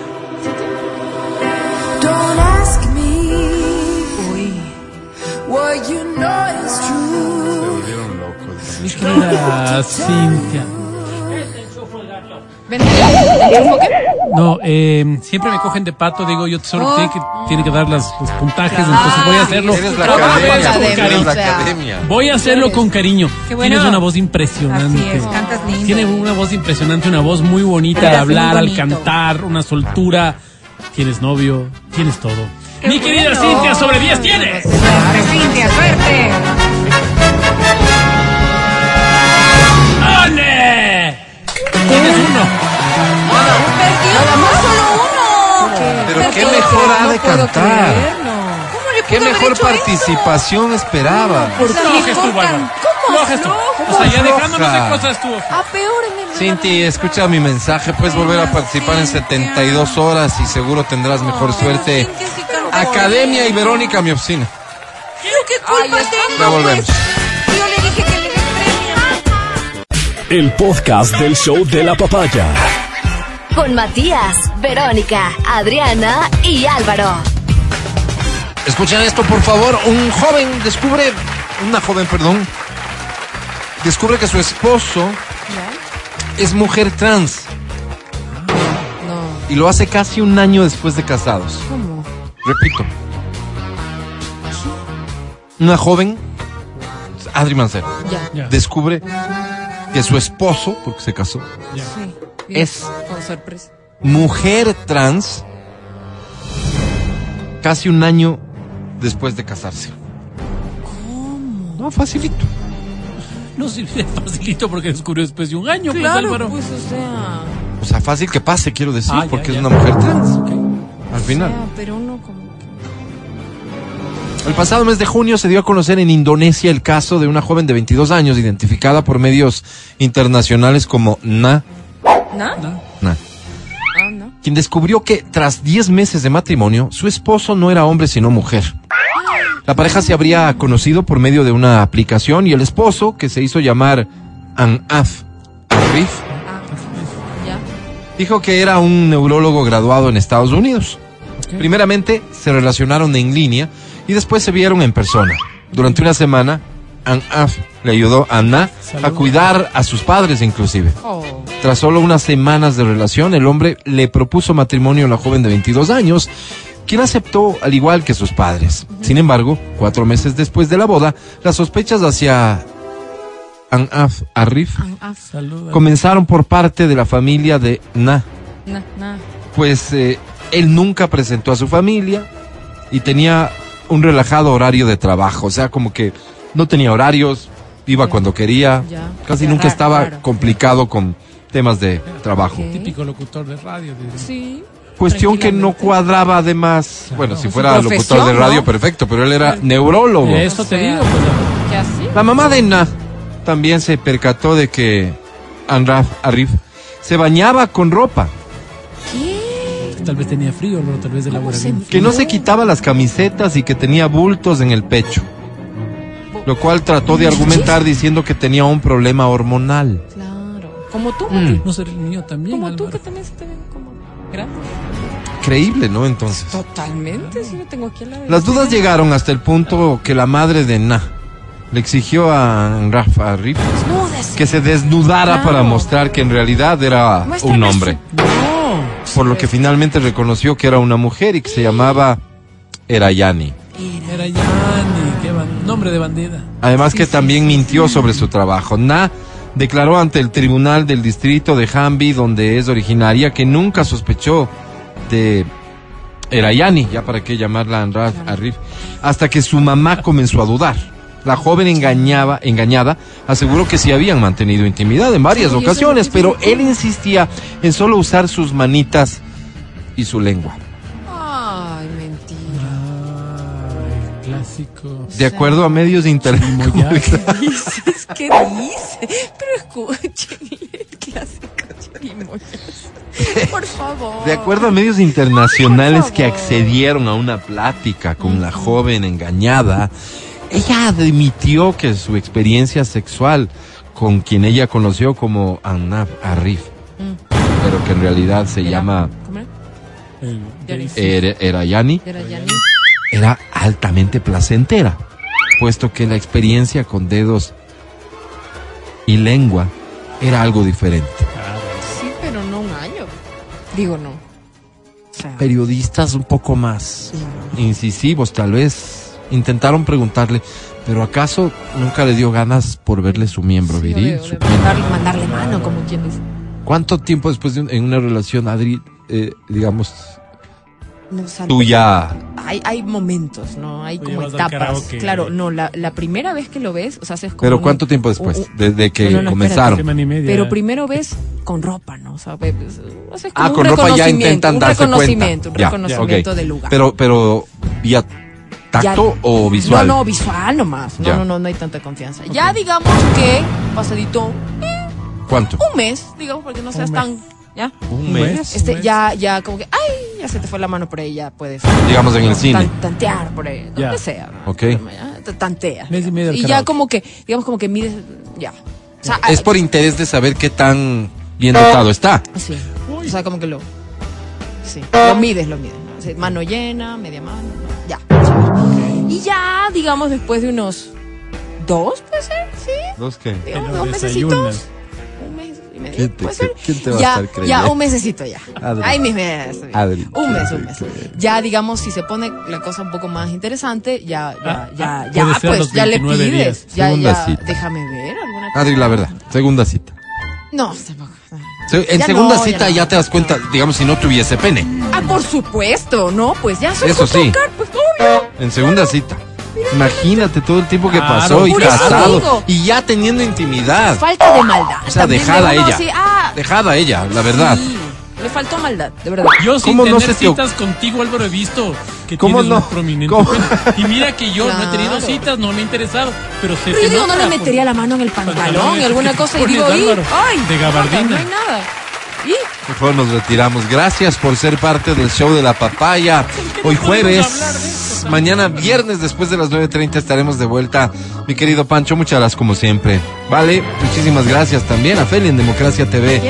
S4: Don't ask me
S8: Uy.
S4: what you know is true.
S2: Mi querida Cintia. No, eh, siempre me cogen de pato, digo yo solo tiene que, tiene que dar las, los puntajes, entonces voy a hacerlo.
S1: Eres la academia,
S7: sea.
S1: academia.
S2: Voy a hacerlo con cariño.
S8: Bueno.
S2: Tienes una voz impresionante.
S8: Así es, cantas lindo.
S2: Tiene una voz impresionante, una voz muy bonita al hablar, al cantar, una soltura. Tienes novio, tienes todo.
S8: Qué
S2: Mi querida
S8: bueno.
S2: Cintia, sobre 10 tienes.
S8: Suerte, Cintia, suerte.
S7: Nada más solo uno.
S1: Pero qué mejor ha de cantar.
S8: ¿Cómo le
S1: Qué mejor participación esperaba.
S2: Por tú, Bárbara. Flojes tú. O sea, ya dejándonos de cosas tú.
S7: A peor en el
S1: Cinti, escucha mi mensaje, puedes volver a participar en 72 horas y seguro tendrás mejor suerte. Academia y Verónica, mi oficina.
S8: Pero qué culpa tengo,
S1: Ya volvemos.
S8: pues. Yo le dije que le den premio.
S4: El podcast del show de la papaya.
S5: Con Matías, Verónica, Adriana y Álvaro.
S1: Escuchen esto, por favor. Un joven descubre, una joven, perdón, descubre que su esposo es mujer trans
S7: No,
S1: y lo hace casi un año después de casados.
S7: ¿cómo?
S1: Repito. Una joven, Adri Mancero,
S7: Ya.
S1: Descubre que su esposo, porque se casó,
S7: Sí.
S1: Es-
S7: Con sorpresa.
S1: mujer trans, casi un año después de casarse. ¿Cómo? No, facilito.
S2: No sirve de facilito porque descubrió después de un año, pues
S7: Claro,
S2: Álvaro.
S7: pues, o sea.
S1: O sea, fácil que pase, quiero decir,
S2: Ah,
S1: porque
S2: ya.
S1: es una mujer trans. Al final.
S7: o sea, pero no como.
S1: El pasado mes de junio se dio a conocer en Indonesia el caso de una joven de 22 años identificada por medios internacionales como Na,
S7: ¿No?
S1: Na,
S7: no.
S1: quien descubrió que tras 10 meses de matrimonio, su esposo no era hombre sino mujer. La pareja se habría conocido por medio de una aplicación y el esposo, que se hizo llamar Anaf Arif, dijo que era un neurólogo graduado en Estados Unidos. Primeramente se relacionaron en línea y después se vieron en persona. Durante una semana, Anaf le ayudó a Na a cuidar a sus padres inclusive.
S7: Oh.
S1: Tras solo unas semanas de relación, el hombre le propuso matrimonio a la joven de 22 años, quien aceptó al igual que sus padres. Sin embargo, cuatro meses después de la boda, las sospechas hacia Anaf Arif comenzaron por parte de la familia de Na
S7: na, na.
S1: pues eh, él nunca presentó a su familia y tenía un relajado horario de trabajo, o sea, como que no tenía horarios, iba cuando quería,
S7: Ya.
S1: casi
S7: Ya,
S1: nunca
S7: raro,
S1: estaba
S7: raro.
S1: complicado con temas de trabajo.
S2: Típico locutor de radio. de-
S7: Sí.
S1: Cuestión que no cuadraba además, bueno, si fuera locutor de radio,
S7: ¿no?
S1: perfecto, pero él era neurólogo.
S2: Eso te
S7: O sea,
S2: digo, pues.
S7: Así.
S1: La mamá de Na también se percató de que Anraf Arif se bañaba con ropa,
S2: Tal vez tenía frío, o tal vez de la
S7: ¿Cómo se
S1: que no se quitaba las camisetas y que tenía bultos en el pecho. Lo cual trató de argumentar diciendo que tenía un problema hormonal.
S7: Claro. Como tú,
S1: Mm.
S2: No ser el mío también.
S7: Como tú que también se te ven como grande.
S1: Creíble, ¿no? Entonces.
S7: Totalmente, sí, yo tengo aquí lado.
S1: Las dudas llegaron hasta el punto que la madre de Na le exigió a Rafa
S7: Desnúdese.
S1: que se desnudara
S7: Claro.
S1: para mostrar que en realidad era
S7: Muéstrame
S1: un hombre.
S2: No.
S1: Por lo que finalmente reconoció que era una mujer y que se llamaba Erayani.
S2: Era Yanni, qué ban- nombre de bandera.
S1: Además
S2: Sí,
S1: que
S2: sí,
S1: también
S2: sí,
S1: mintió sobre su trabajo. Na declaró ante el tribunal del distrito de Hambi, donde es originaria, que nunca sospechó de Erayani, ya para qué llamarla Anraf Arif, hasta que su mamá comenzó a dudar. La joven engañaba, engañada aseguró que sí habían mantenido intimidad en varias ocasiones, pero él insistía en solo usar sus manitas y su lengua. De acuerdo a medios de internet.
S2: Mollaje.
S7: ¿Qué dices? ¿Qué dice? Pero escuchen el clásico chirimoyas. Por favor.
S1: De acuerdo a medios internacionales que accedieron a una plática con la joven engañada, ella admitió que su experiencia sexual con quien ella conoció como Anab Arif, pero que en realidad se
S7: Era-
S1: llama
S7: ¿Cómo era?
S1: Er- Erayani,
S7: Era
S1: altamente placentera, puesto que la experiencia con dedos y lengua era algo diferente.
S7: Sí, pero no un año. Digo, no. O sea,
S1: Periodistas un poco más incisivos, tal vez, intentaron preguntarle, pero ¿acaso nunca le dio ganas por verle su miembro
S7: sí,
S1: viril? su
S7: mandarle, mandarle mano, como quien dice.
S1: ¿Cuánto tiempo después de un- en una relación, Adri, eh, digamos,
S7: No, o sea,
S1: tú ya...
S7: hay, hay momentos, ¿no? Hay como etapas.
S2: karaoke.
S7: Claro, no, la, la primera vez que lo ves, o sea, haces como.
S1: Pero
S7: un-
S1: ¿cuánto tiempo después?
S7: un- un-
S1: Desde que
S7: No, no,
S1: comenzaron.
S2: Semana y media.
S7: Pero primero ves con ropa, ¿no? O sea, ves- haces como
S1: Ah,
S7: un
S1: con ropa ya
S7: reconocimiento,
S1: intentan
S7: un
S1: darse cuenta.
S7: reconocimiento, un reconocimiento del lugar.
S1: Pero, pero, ¿vía tacto
S7: Ya-
S1: o visual?
S7: No, no, visual nomás. No,
S1: Ya.
S7: no, no, no hay tanta confianza. Ya digamos que pasadito
S1: ¿Cuánto?
S7: un mes, digamos, porque no seas
S2: mes.
S7: tan, ¿ya?
S1: Un
S2: Un
S1: mes.
S2: mes.
S7: Este, ya, ya, como que, ay, ya se te fue la mano por ahí, ya puedes.
S1: Digamos en el cine.
S7: tan- tantear por ahí,
S2: Ya.
S7: donde sea. ¿no?
S1: Ok.
S2: Mes y
S7: ya como que, digamos como que mides, ya. O sea,
S1: Es
S7: ah,
S1: por interés de saber qué tan bien dotado está.
S7: Sí. O sea, como que lo. Sí. Lo mides, lo mides. ¿no? O sea, mano llena, media mano. ¿no? Ya. Y ya, digamos, después de unos dos, puede ser, sí.
S1: ¿Los qué?
S7: Digamos, dos
S2: desayunas.
S7: mesecitos. Y medio.
S1: ¿Quién te- quién va a
S7: ya,
S1: estar creyendo?
S7: Ya, un mesecito ya.
S1: Adri.
S7: Ay, mis meses.
S1: Adri.
S7: Un mes, un mes. Ya, digamos, si se pone la cosa un poco más interesante, ya, ya,
S2: Ah,
S7: ya,
S2: ah,
S7: ya,
S2: a
S7: pues, ya le
S2: 29
S7: pides.
S2: días.
S7: Ya,
S1: Segunda
S7: ya,
S1: cita.
S7: déjame ver alguna cosa.
S1: Adri, la verdad. Segunda cita.
S7: No, tampoco.
S1: Se- En
S7: Ya
S1: segunda
S7: no, ya
S1: cita
S7: no.
S1: ya te das cuenta, digamos, si no tuviese pene.
S7: Ah, por supuesto, ¿no? Pues ya solo
S1: Eso sí.
S7: tocar, pues obvio.
S1: En segunda cita. Imagínate todo el tiempo que
S2: Claro.
S1: pasó y casado. Y ya teniendo intimidad.
S7: Falta de maldad.
S1: O sea,
S7: También
S1: dejada
S7: de uno
S1: ella.
S7: así, ah,
S1: Dejada ella, la verdad.
S7: sí, le faltó maldad, de verdad.
S2: Yo sin
S1: ¿Cómo no
S2: tener
S1: te oc-
S2: citas contigo, Álvaro, he visto que
S1: ¿Cómo
S2: tienes
S1: no?
S2: un prominente. Y mira que yo no he tenido citas, no me he interesado, pero se
S7: yo digo, no le metería la mano en el pantalón y alguna cosa y digo, ¡Ay!
S2: de gabardina.
S7: No hay nada. ¿Y?
S1: Mejor nos retiramos. Gracias por ser parte del show de la papaya. Hoy jueves, mañana viernes después de las 9.30 estaremos de vuelta. Mi querido Pancho, muchas gracias como siempre. Vale, muchísimas gracias también a Feli en Democracia TV.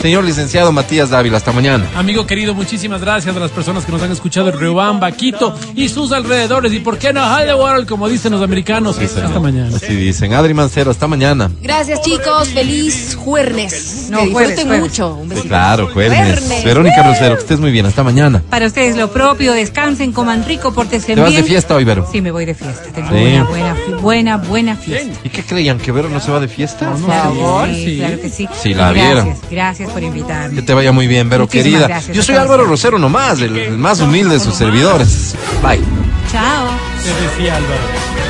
S1: Señor licenciado Matías Dávila, hasta mañana.
S2: Amigo querido, muchísimas gracias a las personas que nos han escuchado en Riobamba, Quito y sus alrededores. Y por qué no Hollywood, como dicen los americanos. Hasta mañana.
S1: Así dicen. Adri Mancero, hasta mañana.
S7: Gracias, chicos. Feliz jueves.
S8: No,
S7: que disfruten
S8: jueves, jueves.
S7: mucho. Un besito.
S1: Claro, jueves. Verónica Rosero, que estés muy bien. Hasta mañana.
S8: Para ustedes lo propio, descansen, coman rico, pórtense
S1: ¿Te vas
S8: bien.
S1: de fiesta hoy, Vero?
S8: Sí, me voy de fiesta. Tengo
S1: Sí.
S8: una buena, buena, buena fiesta.
S1: ¿Y qué creían? ¿Que Vero no se va de fiesta?
S8: Por favor,
S2: sí.
S8: sí, claro que sí.
S1: Sí, la
S8: gracias,
S1: vieron.
S8: Gracias por
S1: Que
S8: invitarme.
S1: te vaya muy bien, Vero,
S8: Muchísimas
S1: querida.
S8: gracias,
S1: Yo soy. Álvaro Rosero nomás, el, el más humilde de sus servidores. Bye.
S8: Chao.
S2: Te decía Álvaro.